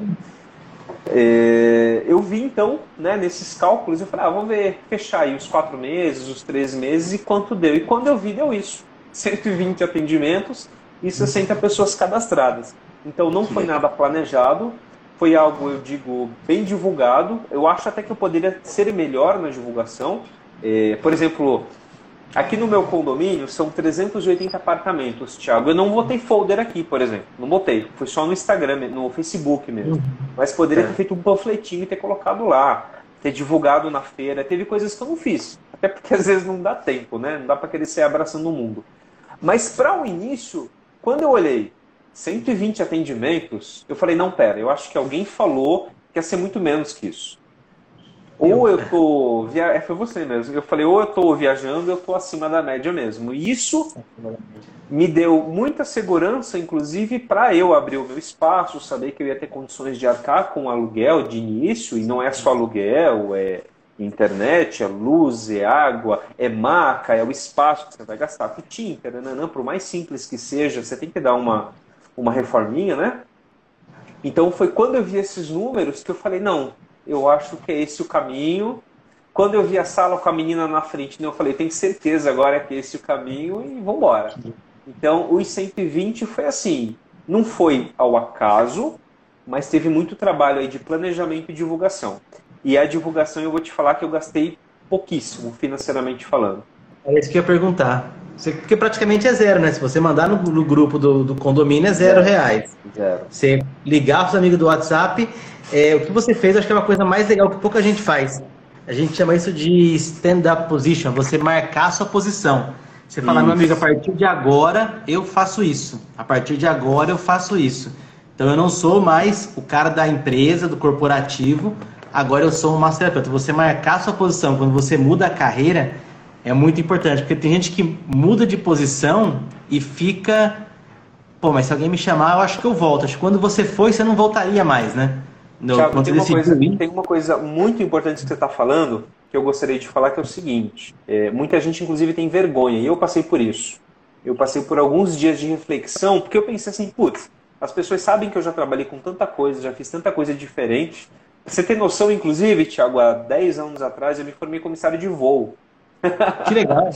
É, eu vi então, né, nesses cálculos, eu falei, ah, vou ver, fechar aí os quatro meses, os três meses e quanto deu. E quando eu vi, deu isso: 120 atendimentos e 60 pessoas cadastradas. Então não foi nada planejado, foi algo, eu digo, bem divulgado. Eu acho até que eu poderia ser melhor na divulgação. É, por exemplo, Aqui no meu condomínio são 380 apartamentos, Thiago. Eu não botei folder aqui, por exemplo. Não botei. Foi só no Instagram, no Facebook mesmo. Uhum. Mas poderia ter é. feito um panfletinho e ter colocado lá. Ter divulgado na feira. Teve coisas que eu não fiz. Até porque às vezes não dá tempo, né? Não dá para querer ser abraçando o mundo. Mas para o início, quando eu olhei 120 atendimentos, eu falei, não, pera, eu acho que alguém falou que ia ser muito menos que isso. Ou eu tô. Via... É, foi você mesmo. Eu falei, ou eu tô viajando, eu tô acima da média mesmo. E isso me deu muita segurança, inclusive, para eu abrir o meu espaço, saber que eu ia ter condições de arcar com aluguel de início, e não é só aluguel, é internet, é luz, é água, é maca, é o espaço que você vai gastar com tinta, né? Não, por mais simples que seja, você tem que dar uma, uma reforminha, né? Então foi quando eu vi esses números que eu falei, não, eu acho que é esse o caminho. Quando eu vi a sala com a menina na frente, né, eu falei, tenho certeza agora que é esse o caminho e vamos embora. Então, os 120 foi assim, não foi ao acaso, mas teve muito trabalho aí de planejamento e divulgação. E a divulgação eu vou te falar que eu gastei pouquíssimo, financeiramente falando. É isso que eu ia perguntar. Você, porque praticamente é zero, né? Se você mandar no, no grupo do, do, condomínio, é zero, zero reais. Zero. Você ligar para os amigos do WhatsApp, é, o que você fez, acho que é uma coisa mais legal que pouca gente faz. A gente chama isso de stand-up position, você marcar a sua posição. Você fala, meu amigo, a partir de agora eu faço isso. A partir de agora eu faço isso. Então eu não sou mais o cara da empresa, do corporativo, agora eu sou um massoterapeuta. Você marcar sua posição quando você muda a carreira é muito importante, porque tem gente que muda de posição e fica. Pô, mas se alguém me chamar, eu acho que eu volto. Acho que quando você foi, você não voltaria mais, né? No, Thiago, tem, uma coisa, tem uma coisa muito importante que você está falando que eu gostaria de falar que é o seguinte: é, muita gente, inclusive, tem vergonha, e eu passei por isso. Eu passei por alguns dias de reflexão, porque eu pensei assim, putz, as pessoas sabem que eu já trabalhei com tanta coisa, já fiz tanta coisa diferente. Você tem noção, inclusive, Tiago, há 10 anos atrás eu me formei comissário de voo. Que legal.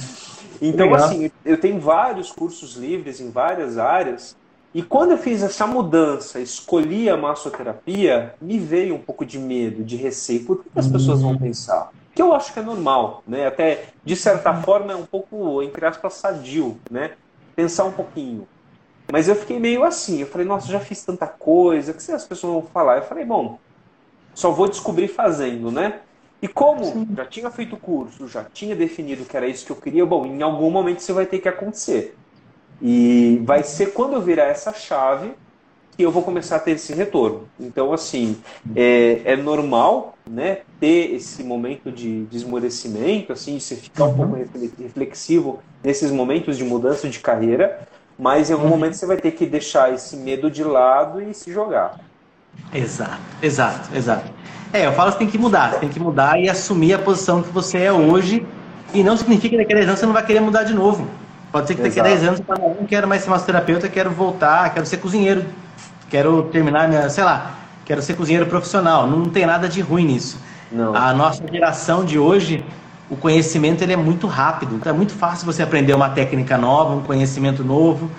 então, que legal. assim, eu tenho vários cursos livres em várias áreas. E quando eu fiz essa mudança, escolhi a massoterapia, me veio um pouco de medo, de receio. Por que as pessoas vão pensar? Que eu acho que é normal, né? Até, de certa forma, é um pouco, entre aspas, sadio, né? Pensar um pouquinho. Mas eu fiquei meio assim, eu falei, nossa, já fiz tanta coisa, o que as pessoas vão falar? Eu falei, bom, só vou descobrir fazendo, né? E como Sim. já tinha feito o curso, já tinha definido que era isso que eu queria, bom, em algum momento isso vai ter que acontecer. E vai ser quando eu virar essa chave que eu vou começar a ter esse retorno. Então, assim, é, é normal né, ter esse momento de desmorecimento, assim, de você ficar um pouco reflexivo nesses momentos de mudança de carreira, mas em algum uhum. momento você vai ter que deixar esse medo de lado e se jogar. Exato, exato, exato. É, eu falo que tem que mudar, tem que mudar e assumir a posição que você é hoje. E não significa que daqui a 10 anos você não vai querer mudar de novo. Pode ser que daqui a 10 anos você fala, não quero mais ser massoterapeuta, quero voltar, quero ser cozinheiro, quero terminar minha, sei lá, quero ser cozinheiro profissional. Não tem nada de ruim nisso. Não. A nossa geração de hoje o conhecimento ele é muito rápido. Então é muito fácil você aprender uma técnica nova, um conhecimento novo.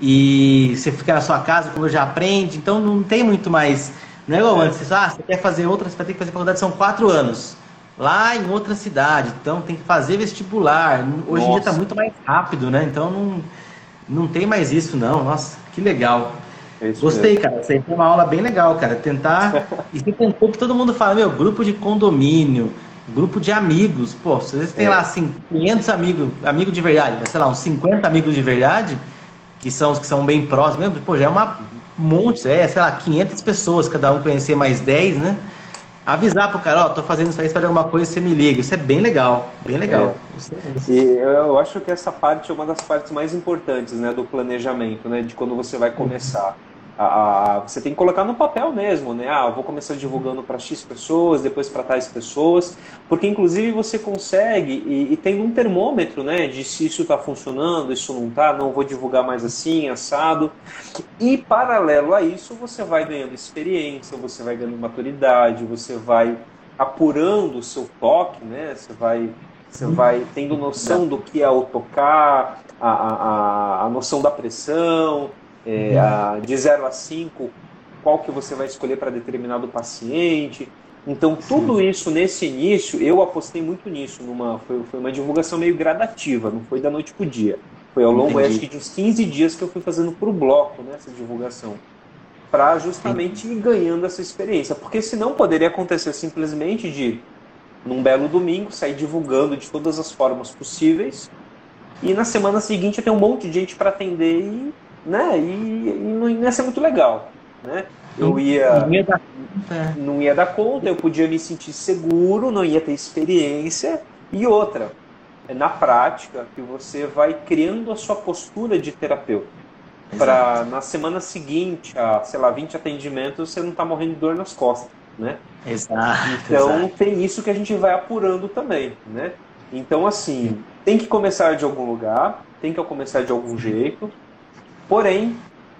E você fica na sua casa, como já aprende, então não tem muito mais. Não é igual é. antes, ah, você quer fazer outra, você vai ter que fazer faculdade, são quatro anos. Lá em outra cidade, então tem que fazer vestibular. Hoje Nossa. em dia está muito mais rápido, né? Então não, não tem mais isso, não. Nossa, que legal. É Gostei, mesmo. cara. Isso aí foi uma aula bem legal, cara. Tentar. e você tentou que todo mundo fala, meu, grupo de condomínio, grupo de amigos. Pô, se você tem é. lá assim, 500 amigos, amigos de verdade, sei lá, uns 50 amigos de verdade, que são os que são bem próximos pô, já é uma monte, é, sei lá, 500 pessoas, cada um conhecer mais 10, né? Avisar pro cara, ó, tô fazendo isso aí, se alguma coisa, você me liga. Isso é bem legal, bem legal. É. E eu acho que essa parte é uma das partes mais importantes, né, do planejamento, né, de quando você vai começar a, a, você tem que colocar no papel mesmo, né? Ah, vou começar divulgando para X pessoas, depois para tais pessoas, porque inclusive você consegue e, e, tem um termômetro, né? De se isso está funcionando, isso não está, não vou divulgar mais assim, assado. E paralelo a isso, você vai ganhando experiência, você vai ganhando maturidade, você vai apurando o seu toque, né? Você vai você vai tendo noção do que é o tocar, a, a, a noção da pressão, é, a, de 0 a 5, qual que você vai escolher para determinado paciente. Então, tudo isso nesse início, eu apostei muito nisso. Numa, foi, foi uma divulgação meio gradativa, não foi da noite para o dia. Foi ao longo acho que, de uns 15 dias que eu fui fazendo para o bloco né, essa divulgação. Para justamente ir ganhando essa experiência. Porque senão poderia acontecer simplesmente de, num belo domingo, sair divulgando de todas as formas possíveis. E na semana seguinte eu tenho um monte de gente para atender e né? E, e não ia ser muito legal, né? Eu ia não ia, dar conta. não ia dar conta, eu podia me sentir seguro, não ia ter experiência e outra, é na prática que você vai criando a sua postura de terapeuta. Para na semana seguinte, a, sei lá, 20 atendimentos, você não está morrendo de dor nas costas, né? Exato. Então exato. tem isso que a gente vai apurando também, né? Então assim, tem que começar de algum lugar, tem que começar de algum jeito, Porém,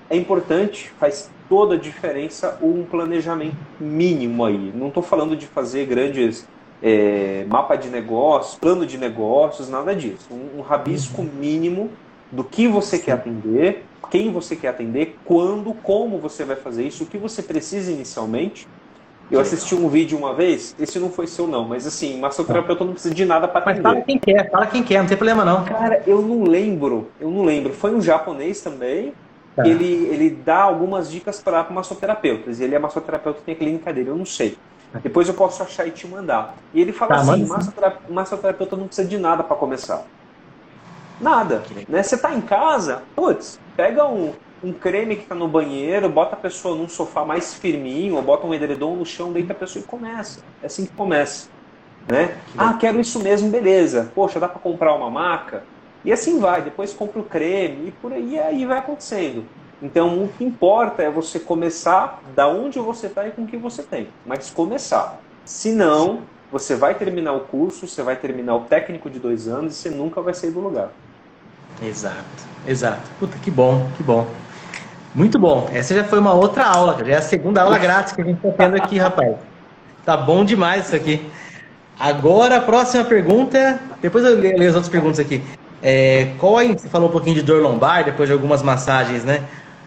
é importante, faz toda a diferença um planejamento mínimo aí. Não estou falando de fazer grandes é, mapa de negócios, plano de negócios, nada disso. Um, um rabisco mínimo do que você quer atender, quem você quer atender, quando, como você vai fazer isso, o que você precisa inicialmente. Eu assisti um vídeo uma vez, esse não foi seu não, mas assim, massoterapeuta não precisa de nada para atender. Mas fala quem quer, fala quem quer, não tem problema não. Cara, eu não lembro, eu não lembro. Foi um japonês também, tá. ele, ele dá algumas dicas para massoterapeutas. Ele é massoterapeuta, tem a clínica dele, eu não sei. Depois eu posso achar e te mandar. E ele fala tá, assim, massoterapeuta, massoterapeuta não precisa de nada para começar. Nada. Né? Você está em casa, putz, pega um, um creme que está no banheiro, bota a pessoa num sofá mais firminho, ou bota um edredom no chão, deita a pessoa e começa. É assim que começa. Né? Ah, quero isso mesmo, beleza. Poxa, dá para comprar uma maca? E assim vai, depois compra o creme e por aí, aí vai acontecendo. Então o que importa é você começar da onde você está e com o que você tem. Mas começar. Se não, você vai terminar o curso, você vai terminar o técnico de dois anos e você nunca vai sair do lugar. Exato, exato. Puta, que bom, que bom. Muito bom. Essa já foi uma outra aula, já é a segunda aula grátis que a gente está tendo aqui, rapaz. Tá bom demais isso aqui. Agora a próxima pergunta, depois eu leio as outras perguntas aqui. É, qual a, você falou um pouquinho de dor lombar, depois de algumas massagens, né?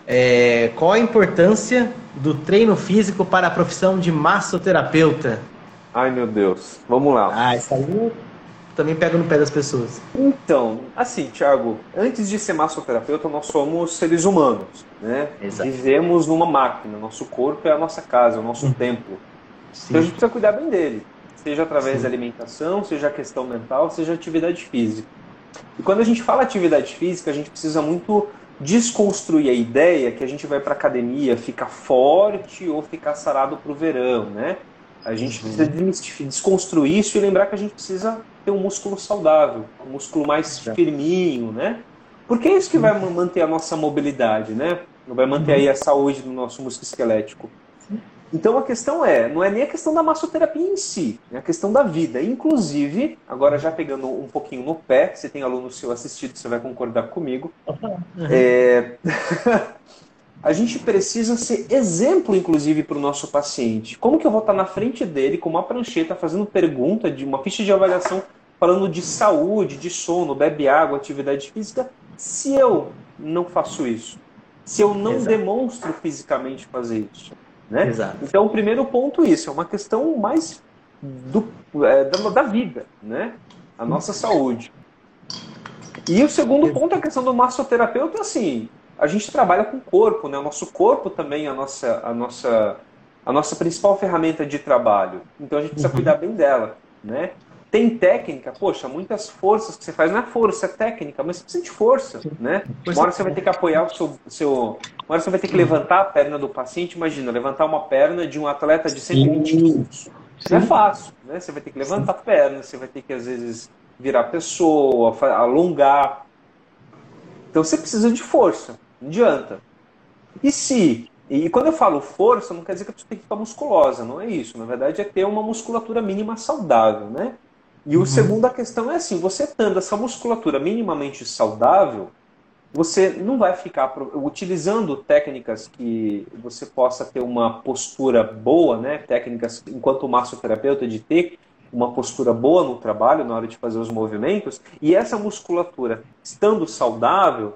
É, qual a importância do treino físico para a profissão de massoterapeuta? Ai meu Deus, vamos lá. Ah, isso aí também pega no pé das pessoas. Então, assim, Thiago, antes de ser massoterapeuta, nós somos seres humanos, né? Exato. Vivemos numa máquina, nosso corpo é a nossa casa, é o nosso templo. Sim. Então a gente precisa cuidar bem dele, seja através da alimentação, seja a questão mental, seja atividade física. E quando a gente fala atividade física, a gente precisa muito desconstruir a ideia que a gente vai para academia ficar forte ou ficar sarado para o verão, né? A gente precisa desconstruir isso e lembrar que a gente precisa ter um músculo saudável, um músculo mais firminho, né? Porque é isso que vai manter a nossa mobilidade, né? Vai manter aí a saúde do nosso músculo esquelético. Então a questão é, não é nem a questão da massoterapia em si, é a questão da vida. Inclusive, agora já pegando um pouquinho no pé, você tem aluno seu assistido, você vai concordar comigo. Uhum. É... a gente precisa ser exemplo, inclusive, para o nosso paciente. Como que eu vou estar na frente dele com uma prancheta fazendo pergunta de uma ficha de avaliação falando de saúde, de sono, bebe água, atividade física, se eu não faço isso? Se eu não Exato. demonstro fisicamente fazer isso? Né? Exato. Então, o primeiro ponto é isso, é uma questão mais do, é, da, da vida, né? A nossa saúde. E o segundo ponto é a questão do massoterapeuta, assim, a gente trabalha com o corpo, né? O nosso corpo também é a nossa, a nossa, a nossa principal ferramenta de trabalho. Então a gente precisa Uhum. cuidar bem dela, né? Tem técnica, poxa, muitas forças que você faz, não é força, é técnica, mas você precisa de força, né? Uma hora você vai ter que apoiar o seu, seu. Uma hora você vai ter que levantar a perna do paciente, imagina, levantar uma perna de um atleta de 120 quilos. Não é fácil, né? Você vai ter que levantar a perna, você vai ter que, às vezes, virar pessoa, alongar. Então você precisa de força, não adianta. E se. E quando eu falo força, não quer dizer que a pessoa tem que ficar musculosa, não é isso. Na verdade, é ter uma musculatura mínima saudável, né? E o segunda questão é assim: você tendo essa musculatura minimamente saudável, você não vai ficar utilizando técnicas que você possa ter uma postura boa, né? Técnicas, enquanto massoterapeuta, de ter uma postura boa no trabalho, na hora de fazer os movimentos, e essa musculatura estando saudável,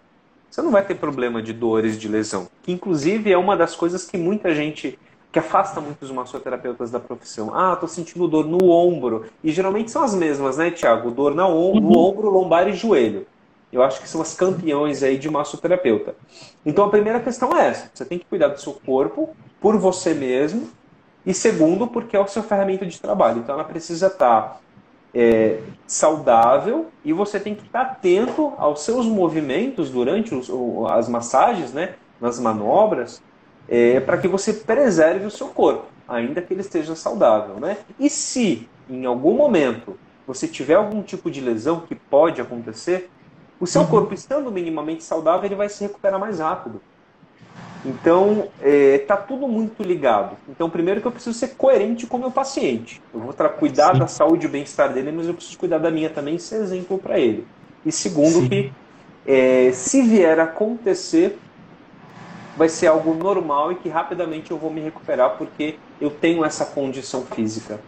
você não vai ter problema de dores, de lesão. Que inclusive é uma das coisas que muita gente que afasta muitos massoterapeutas da profissão. Ah, tô sentindo dor no ombro. E geralmente são as mesmas, né, Tiago? Dor no ombro, lombar e joelho. Eu acho que são as campeões aí de massoterapeuta. Então a primeira questão é essa. Você tem que cuidar do seu corpo por você mesmo. E segundo, porque é o seu ferramenta de trabalho. Então ela precisa estar é, saudável e você tem que estar atento aos seus movimentos durante os- as massagens, né, nas manobras, é, para que você preserve o seu corpo, ainda que ele esteja saudável. Né? E se em algum momento você tiver algum tipo de lesão que pode acontecer, o seu corpo estando minimamente saudável, ele vai se recuperar mais rápido. Então, está tudo muito ligado. Então, primeiro que eu preciso ser coerente com o meu paciente. Eu vou cuidar Sim. da saúde e bem-estar dele, mas eu preciso cuidar da minha também e ser exemplo para ele. E segundo Sim. que, é, se vier a acontecer, vai ser algo normal e que rapidamente eu vou me recuperar porque eu tenho essa condição física.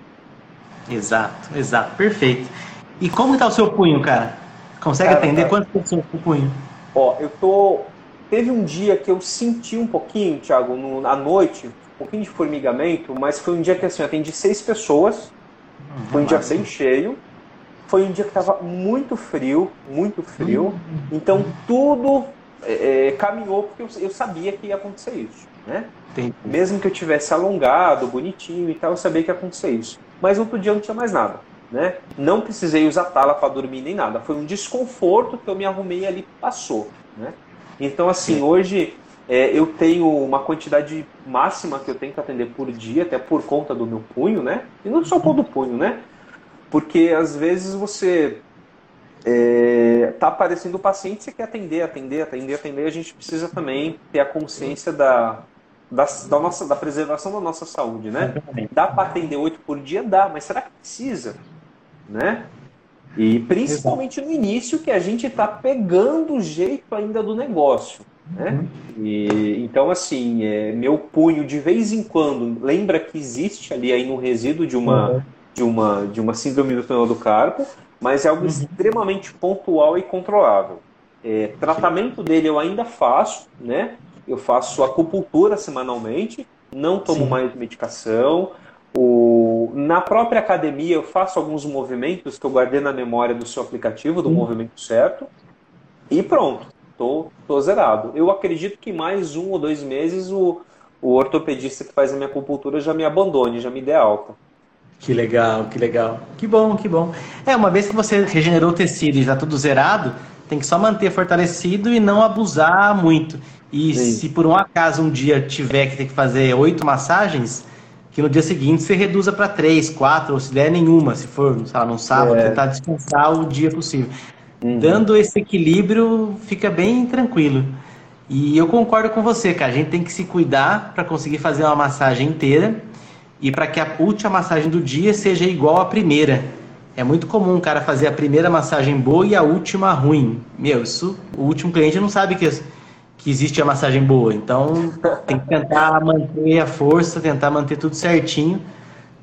Exato, exato, perfeito. E como tá o seu punho, cara? Consegue Cara, atender tá- quantas pessoas com o punho? Ó, eu tô. Teve um dia que eu senti um pouquinho, Thiago, no, à noite, um pouquinho de formigamento, mas foi um dia que assim, eu atendi seis pessoas, foi um dia bem cheio. Foi um dia que estava muito frio, muito frio. Então tudo é, é, caminhou porque eu, eu sabia que ia acontecer isso, né? Entendi. Mesmo que eu tivesse alongado, bonitinho e tal, eu sabia que ia acontecer isso. Mas outro dia não tinha mais nada. né? Não precisei usar tala para dormir nem nada. Foi um desconforto que eu me arrumei ali passou, né? Então assim, hoje é, eu tenho uma quantidade máxima que eu tenho que atender por dia, até por conta do meu punho, né? E não só do punho, né? Porque às vezes você é, tá aparecendo o paciente, você quer atender, atender, atender, atender, a gente precisa também ter a consciência da, da, da, nossa, da preservação da nossa saúde, né? Dá para atender oito por dia? Dá, mas será que precisa? Né? E principalmente no início que a gente está pegando o jeito ainda do negócio. Né? Uhum. E, então, assim, é, meu punho de vez em quando lembra que existe ali aí um resíduo de uma, uhum. de uma, de uma síndrome do túnel do carpo, mas é algo uhum. extremamente pontual e controlável. É, tratamento dele eu ainda faço, né? Eu faço acupuntura semanalmente, não tomo Sim. mais medicação. O... Na própria academia eu faço alguns movimentos que eu guardei na memória do seu aplicativo, do movimento certo, e pronto tô, tô zerado. Eu acredito que mais um ou dois meses o, o ortopedista que faz a minha acupuntura já me abandone, já me dê alta. Que legal, que legal. Que bom, que bom. É, uma vez que você regenerou o tecido e já tudo zerado, tem que só manter fortalecido e não abusar muito. E Sim. se por um acaso um dia tiver que ter que fazer oito massagens, que no dia seguinte você reduza para três, quatro, ou se der nenhuma, se for, sei lá, num sábado, é. tentar descansar o dia possível. Uhum. Dando esse equilíbrio, fica bem tranquilo. E eu concordo com você, cara. A gente tem que se cuidar para conseguir fazer uma massagem inteira e para que a última massagem do dia seja igual à primeira. É muito comum o cara fazer a primeira massagem boa e a última ruim. Meu, isso o último cliente não sabe que, que existe a massagem boa. Então tem que tentar manter a força, tentar manter tudo certinho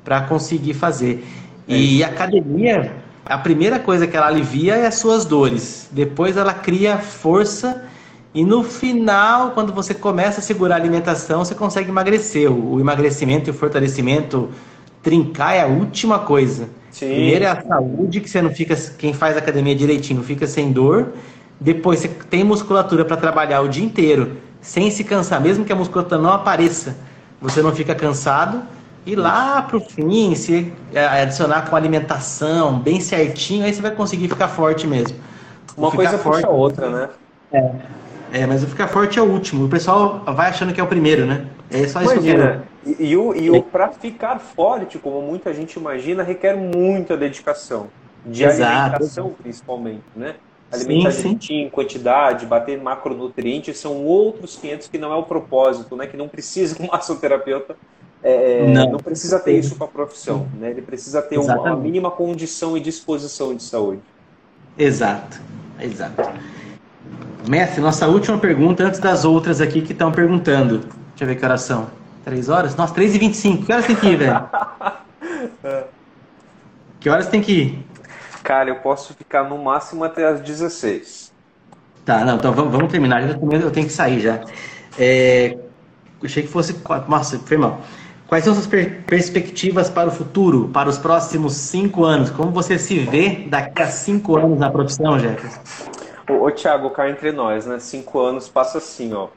para conseguir fazer. E é academia a primeira coisa que ela alivia é as suas dores. Depois ela cria força e no final, quando você começa a segurar a alimentação, você consegue emagrecer. O emagrecimento e o fortalecimento trincar é a última coisa. Sim. Primeiro é a saúde, que você não fica, quem faz academia direitinho, fica sem dor. Depois você tem musculatura para trabalhar o dia inteiro, sem se cansar, mesmo que a musculatura não apareça, você não fica cansado. E lá pro fim, se adicionar com alimentação bem certinho, aí você vai conseguir ficar forte mesmo. Uma coisa forte, puxa a outra, né? É. É, mas o ficar forte é o último. O pessoal vai achando que é o primeiro, né? É só isso Imagina, e, e, o, e o para ficar forte, como muita gente imagina, requer muita dedicação. De Exato. alimentação, principalmente, né? Alimentar sim, direitinho, quantidade, bater macronutrientes, são outros 500 que não é o propósito, né? Que não precisa um massoterapeuta é, é, não. não. precisa ter isso para a profissão, né? Ele precisa ter uma, uma, mínima condição e disposição de saúde. Exato, exato. Mestre, nossa última pergunta antes das outras aqui que estão perguntando. Deixa eu ver que horas são. Três horas? Nossa, três e vinte e cinco. Que horas tem que ir, velho? que horas tem que ir? Cara, eu posso ficar no máximo até as 16. Tá, não, então vamos, vamos terminar. Eu tenho que sair já. É, achei que fosse. Nossa, foi mal. Quais são suas per perspectivas para o futuro, para os próximos cinco anos? Como você se vê daqui a cinco anos na profissão, Jefferson? Ô, ô Thiago, cá entre nós, né? Cinco anos passa assim, ó.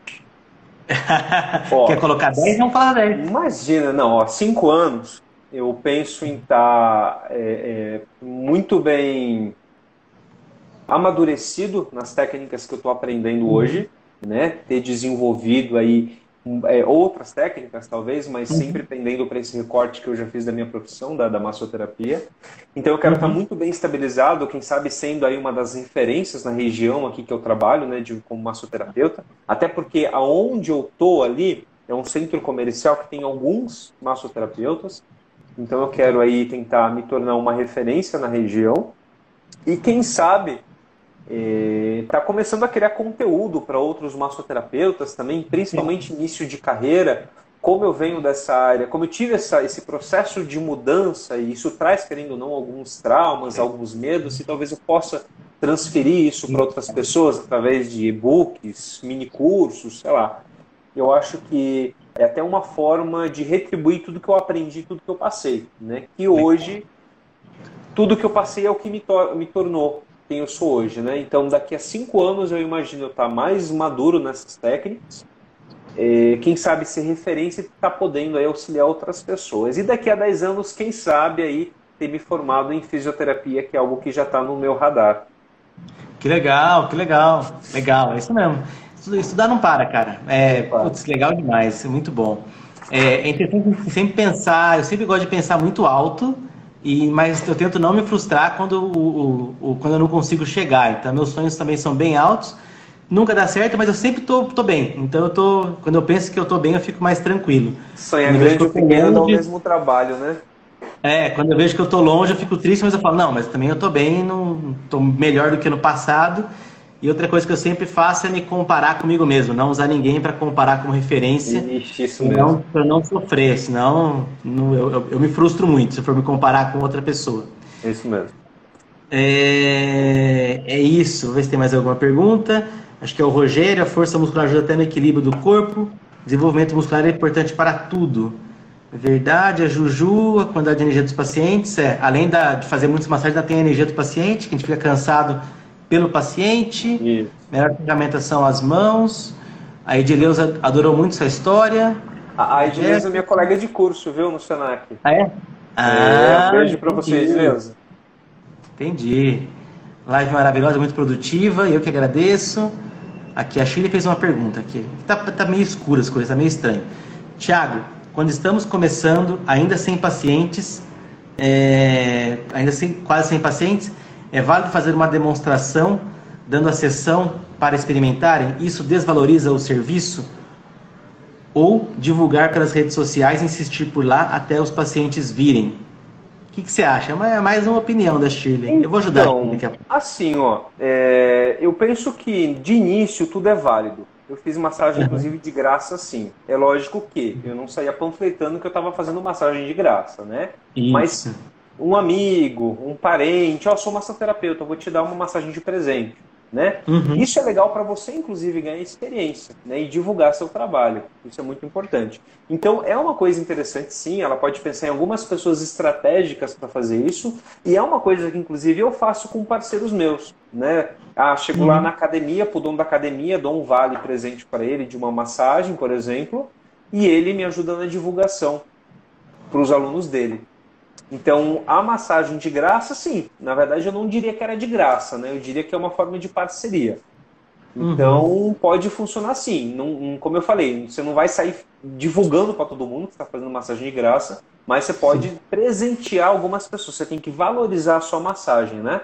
ó Quer colocar dez? Vamos falar dez. Imagina, não, ó, cinco anos eu penso em estar tá, é, é, muito bem amadurecido nas técnicas que eu estou aprendendo hoje, né? Ter desenvolvido aí é, outras técnicas, talvez, mas uhum. sempre tendendo para esse recorte que eu já fiz da minha profissão, da, da massoterapia. Então eu quero uhum. estar muito bem estabilizado, quem sabe sendo aí uma das referências na região aqui que eu trabalho, né, de, como massoterapeuta, até porque aonde eu tô ali é um centro comercial que tem alguns massoterapeutas, então eu quero aí tentar me tornar uma referência na região e quem sabe está começando a criar conteúdo para outros massoterapeutas também, principalmente início de carreira. Como eu venho dessa área, como eu tive essa, esse processo de mudança, e isso traz, querendo ou não, alguns traumas, alguns medos, e talvez eu possa transferir isso para outras pessoas através de e-books, mini cursos, sei lá. Eu acho que é até uma forma de retribuir tudo que eu aprendi, tudo que eu passei, né? Que hoje tudo que eu passei é o que me, tor me tornou quem eu sou hoje, né? Então, daqui a cinco anos eu imagino eu estar mais maduro nessas técnicas, é, quem sabe ser referência e estar tá podendo aí auxiliar outras pessoas. E daqui a dez anos, quem sabe aí ter me formado em fisioterapia, que é algo que já está no meu radar. Que legal, que legal. Legal, é isso mesmo. Estudar não para, cara. É, putz, legal demais, é muito bom. É, é interessante sempre pensar, eu sempre gosto de pensar muito alto, e, mas eu tento não me frustrar quando, o, o, o, quando eu não consigo chegar. Então, meus sonhos também são bem altos. Nunca dá certo, mas eu sempre tô, tô bem. Então, eu tô, quando eu penso que eu tô bem, eu fico mais tranquilo. Sonhar grande ou pequeno dá o mesmo trabalho, né? É, quando eu vejo que eu tô longe, eu fico triste, mas eu falo, não, mas também eu tô bem, não tô melhor do que no passado. E outra coisa que eu sempre faço é me comparar comigo mesmo, não usar ninguém para comparar como referência. Ixi, isso mesmo. Para não sofrer, senão não, eu, eu, me frustro muito se for me comparar com outra pessoa. Isso mesmo. É, é isso. Vamos ver se tem mais alguma pergunta. Acho que é o Rogério. A força muscular ajuda até no equilíbrio do corpo. Desenvolvimento muscular é importante para tudo. É verdade, a Juju, a quantidade de energia dos pacientes, é, além da, de fazer muitas massagens, ainda tem a energia do paciente, que a gente fica cansado pelo paciente. Isso. Melhor ferramenta são as mãos. A Edileuza adorou muito essa história. A, a Edileuza é minha colega de curso, viu, no Senac. Ah, é? Ah, é, beijo para você, Edileuza. Entendi. Live maravilhosa, muito produtiva, eu que agradeço. Aqui, a Chile fez uma pergunta aqui. Tá, tá meio escura as coisas, tá meio estranho. Tiago, quando estamos começando, ainda sem pacientes, é, ainda sem, quase sem pacientes, é válido fazer uma demonstração dando a sessão para experimentarem? Isso desvaloriza o serviço? Ou divulgar pelas redes sociais, insistir por lá até os pacientes virem? O que, que você acha? É mais uma opinião da Shirley. Eu vou ajudar. Então, assim, ó, é, eu penso que de início tudo é válido. Eu fiz massagem, inclusive, de graça, sim. É lógico que eu não saía panfletando que eu estava fazendo massagem de graça, né? Isso. Mas um amigo, um parente, ó, oh, sou massoterapeuta, vou te dar uma massagem de presente né? Uhum. Isso é legal para você, inclusive, ganhar experiência né? e divulgar seu trabalho. Isso é muito importante. Então, é uma coisa interessante, sim. Ela pode pensar em algumas pessoas estratégicas para fazer isso. E é uma coisa que, inclusive, eu faço com parceiros meus. Né? Ah, chego uhum. lá na academia, pro dono da academia, dou um vale presente para ele de uma massagem, por exemplo, e ele me ajuda na divulgação para os alunos dele. Então, a massagem de graça, sim. Na verdade, eu não diria que era de graça, né? Eu diria que é uma forma de parceria. Então, uhum. pode funcionar assim. Não, como eu falei, você não vai sair divulgando para todo mundo que está fazendo massagem de graça, mas você pode sim. presentear algumas pessoas. Você tem que valorizar a sua massagem, né?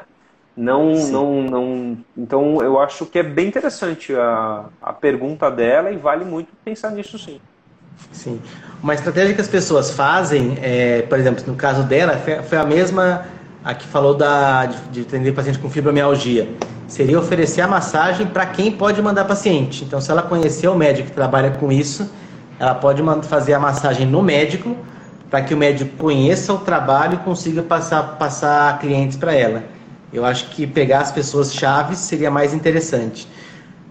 Não, não, não. Então, eu acho que é bem interessante a, a pergunta dela e vale muito pensar nisso, sim. Sim. Uma estratégia que as pessoas fazem, é, por exemplo, no caso dela, foi a mesma a que falou da, de, de atender paciente com fibromialgia. Seria oferecer a massagem para quem pode mandar paciente. Então, se ela conhecer o médico que trabalha com isso, ela pode fazer a massagem no médico, para que o médico conheça o trabalho e consiga passar, passar clientes para ela. Eu acho que pegar as pessoas chaves seria mais interessante.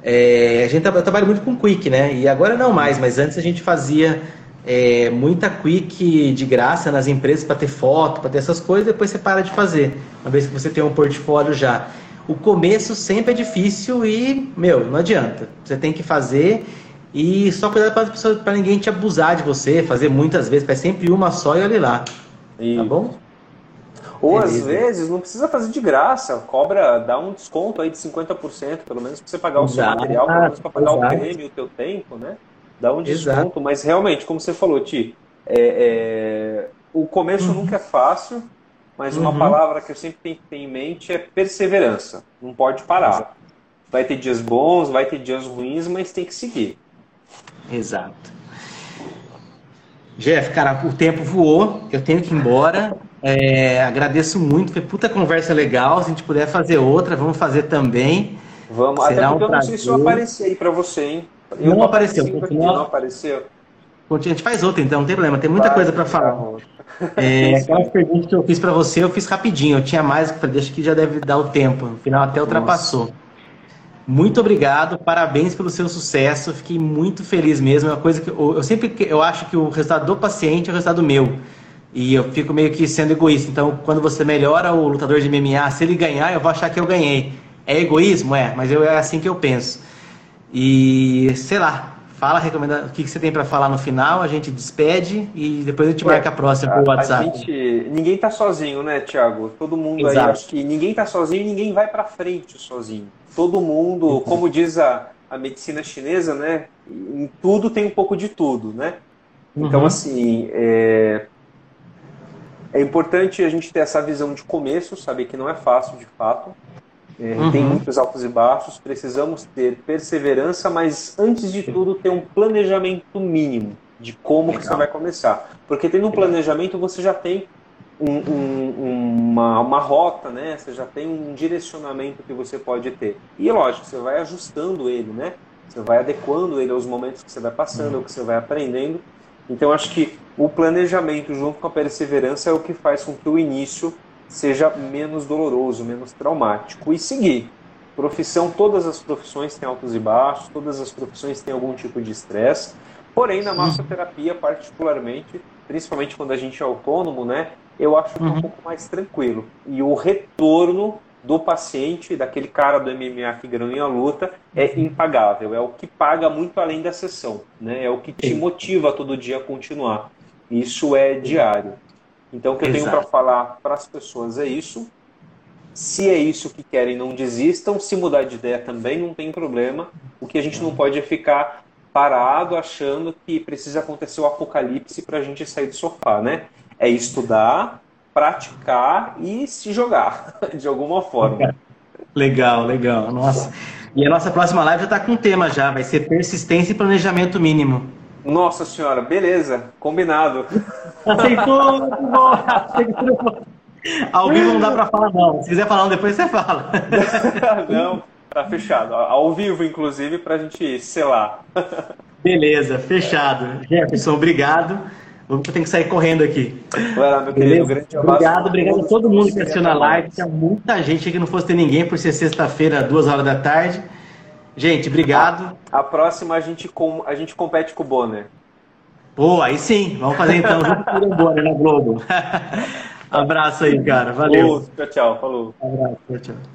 É, a gente eu trabalho muito com Quick, né? E agora não mais, mas antes a gente fazia é, muita Quick de graça nas empresas para ter foto, para ter essas coisas, depois você para de fazer, uma vez que você tem um portfólio já. O começo sempre é difícil e, meu, não adianta. Você tem que fazer e só cuidar para ninguém te abusar de você, fazer muitas vezes, faz sempre uma só e olhe lá. E... Tá bom? Ou às vezes não precisa fazer de graça, cobra, dá um desconto aí de 50%, pelo menos para você pagar o seu exato, material, pelo menos para pagar exato. o creme, o teu tempo, né? Dá um desconto, exato. mas realmente, como você falou, Ti, é, é, o começo uhum. nunca é fácil, mas uma uhum. palavra que eu sempre tenho que ter em mente é perseverança. Não pode parar. Vai ter dias bons, vai ter dias ruins, mas tem que seguir. Exato. Jeff, cara, o tempo voou, eu tenho que ir embora. É, agradeço muito, foi puta conversa legal. Se a gente puder fazer outra, vamos fazer também. Vamos, Será até porque um eu não sei se eu apareci aí para você, hein? Eu não, não apareceu. Continua... Não apareceu. A gente faz outra então, não tem problema, tem muita Vai, coisa para falar. É, aquelas perguntas que eu fiz para você, eu fiz rapidinho. Eu tinha mais, acho que já deve dar o tempo. No final até ultrapassou. Nossa. Muito obrigado, parabéns pelo seu sucesso. Fiquei muito feliz mesmo. É uma coisa que eu, eu sempre eu acho que o resultado do paciente é o resultado meu. E eu fico meio que sendo egoísta. Então, quando você melhora o lutador de MMA, se ele ganhar, eu vou achar que eu ganhei. É egoísmo? É, mas eu, é assim que eu penso. E, sei lá, Fala recomenda... o que, que você tem para falar no final, a gente despede e depois a gente marca a próxima pelo WhatsApp. Gente... Ninguém tá sozinho, né, Thiago? Todo mundo Exato. aí, acho que ninguém tá sozinho e ninguém vai para frente sozinho. Todo mundo, uhum. como diz a, a medicina chinesa, né? Em tudo tem um pouco de tudo, né? Então, uhum. assim, é... é importante a gente ter essa visão de começo, saber que não é fácil de fato, é, uhum. Tem muitos altos e baixos, precisamos ter perseverança, mas antes de tudo ter um planejamento mínimo de como que você vai começar. Porque tendo um planejamento você já tem um, um, uma, uma rota, né? Você já tem um direcionamento que você pode ter. E lógico, você vai ajustando ele, né? Você vai adequando ele aos momentos que você vai passando, uhum. ao que você vai aprendendo. Então acho que o planejamento junto com a perseverança é o que faz com que o início seja menos doloroso, menos traumático. E seguir. Profissão, todas as profissões têm altos e baixos, todas as profissões têm algum tipo de estresse. Porém, na massoterapia, particularmente, principalmente quando a gente é autônomo, né, eu acho que é um uhum. pouco mais tranquilo. E o retorno do paciente, daquele cara do MMA que ganhou a luta, é impagável. É o que paga muito além da sessão. Né? É o que te motiva todo dia a continuar. Isso é diário. Então, o que Exato. eu tenho para falar para as pessoas é isso. Se é isso que querem, não desistam. Se mudar de ideia também, não tem problema. O que a gente não pode é ficar parado achando que precisa acontecer o apocalipse para a gente sair do sofá, né? É estudar, praticar e se jogar de alguma forma. Legal, legal. Nossa. E a nossa próxima live já está com um tema já, vai ser persistência e planejamento mínimo. Nossa senhora, beleza, combinado. Aceitou, muito bom. Ao vivo não dá para falar não. Se quiser falar depois você fala. não, tá fechado. Ao vivo, inclusive, para a gente selar. Beleza, fechado. Jefferson, obrigado. Eu tenho que sair correndo aqui. Vai lá, meu querido. Grande obrigado, obrigado a todo mundo que assistiu na live. Tinha muita gente que não fosse ter ninguém por ser sexta-feira, duas horas da tarde. Gente, obrigado. A, a, próxima a gente, com, a gente compete com o Bonner. Pô, aí sim. Vamos fazer então junto com o Bonner na Globo. Abraço aí, cara. Valeu. Tchau, tchau. Falou. Abraço, tchau, tchau.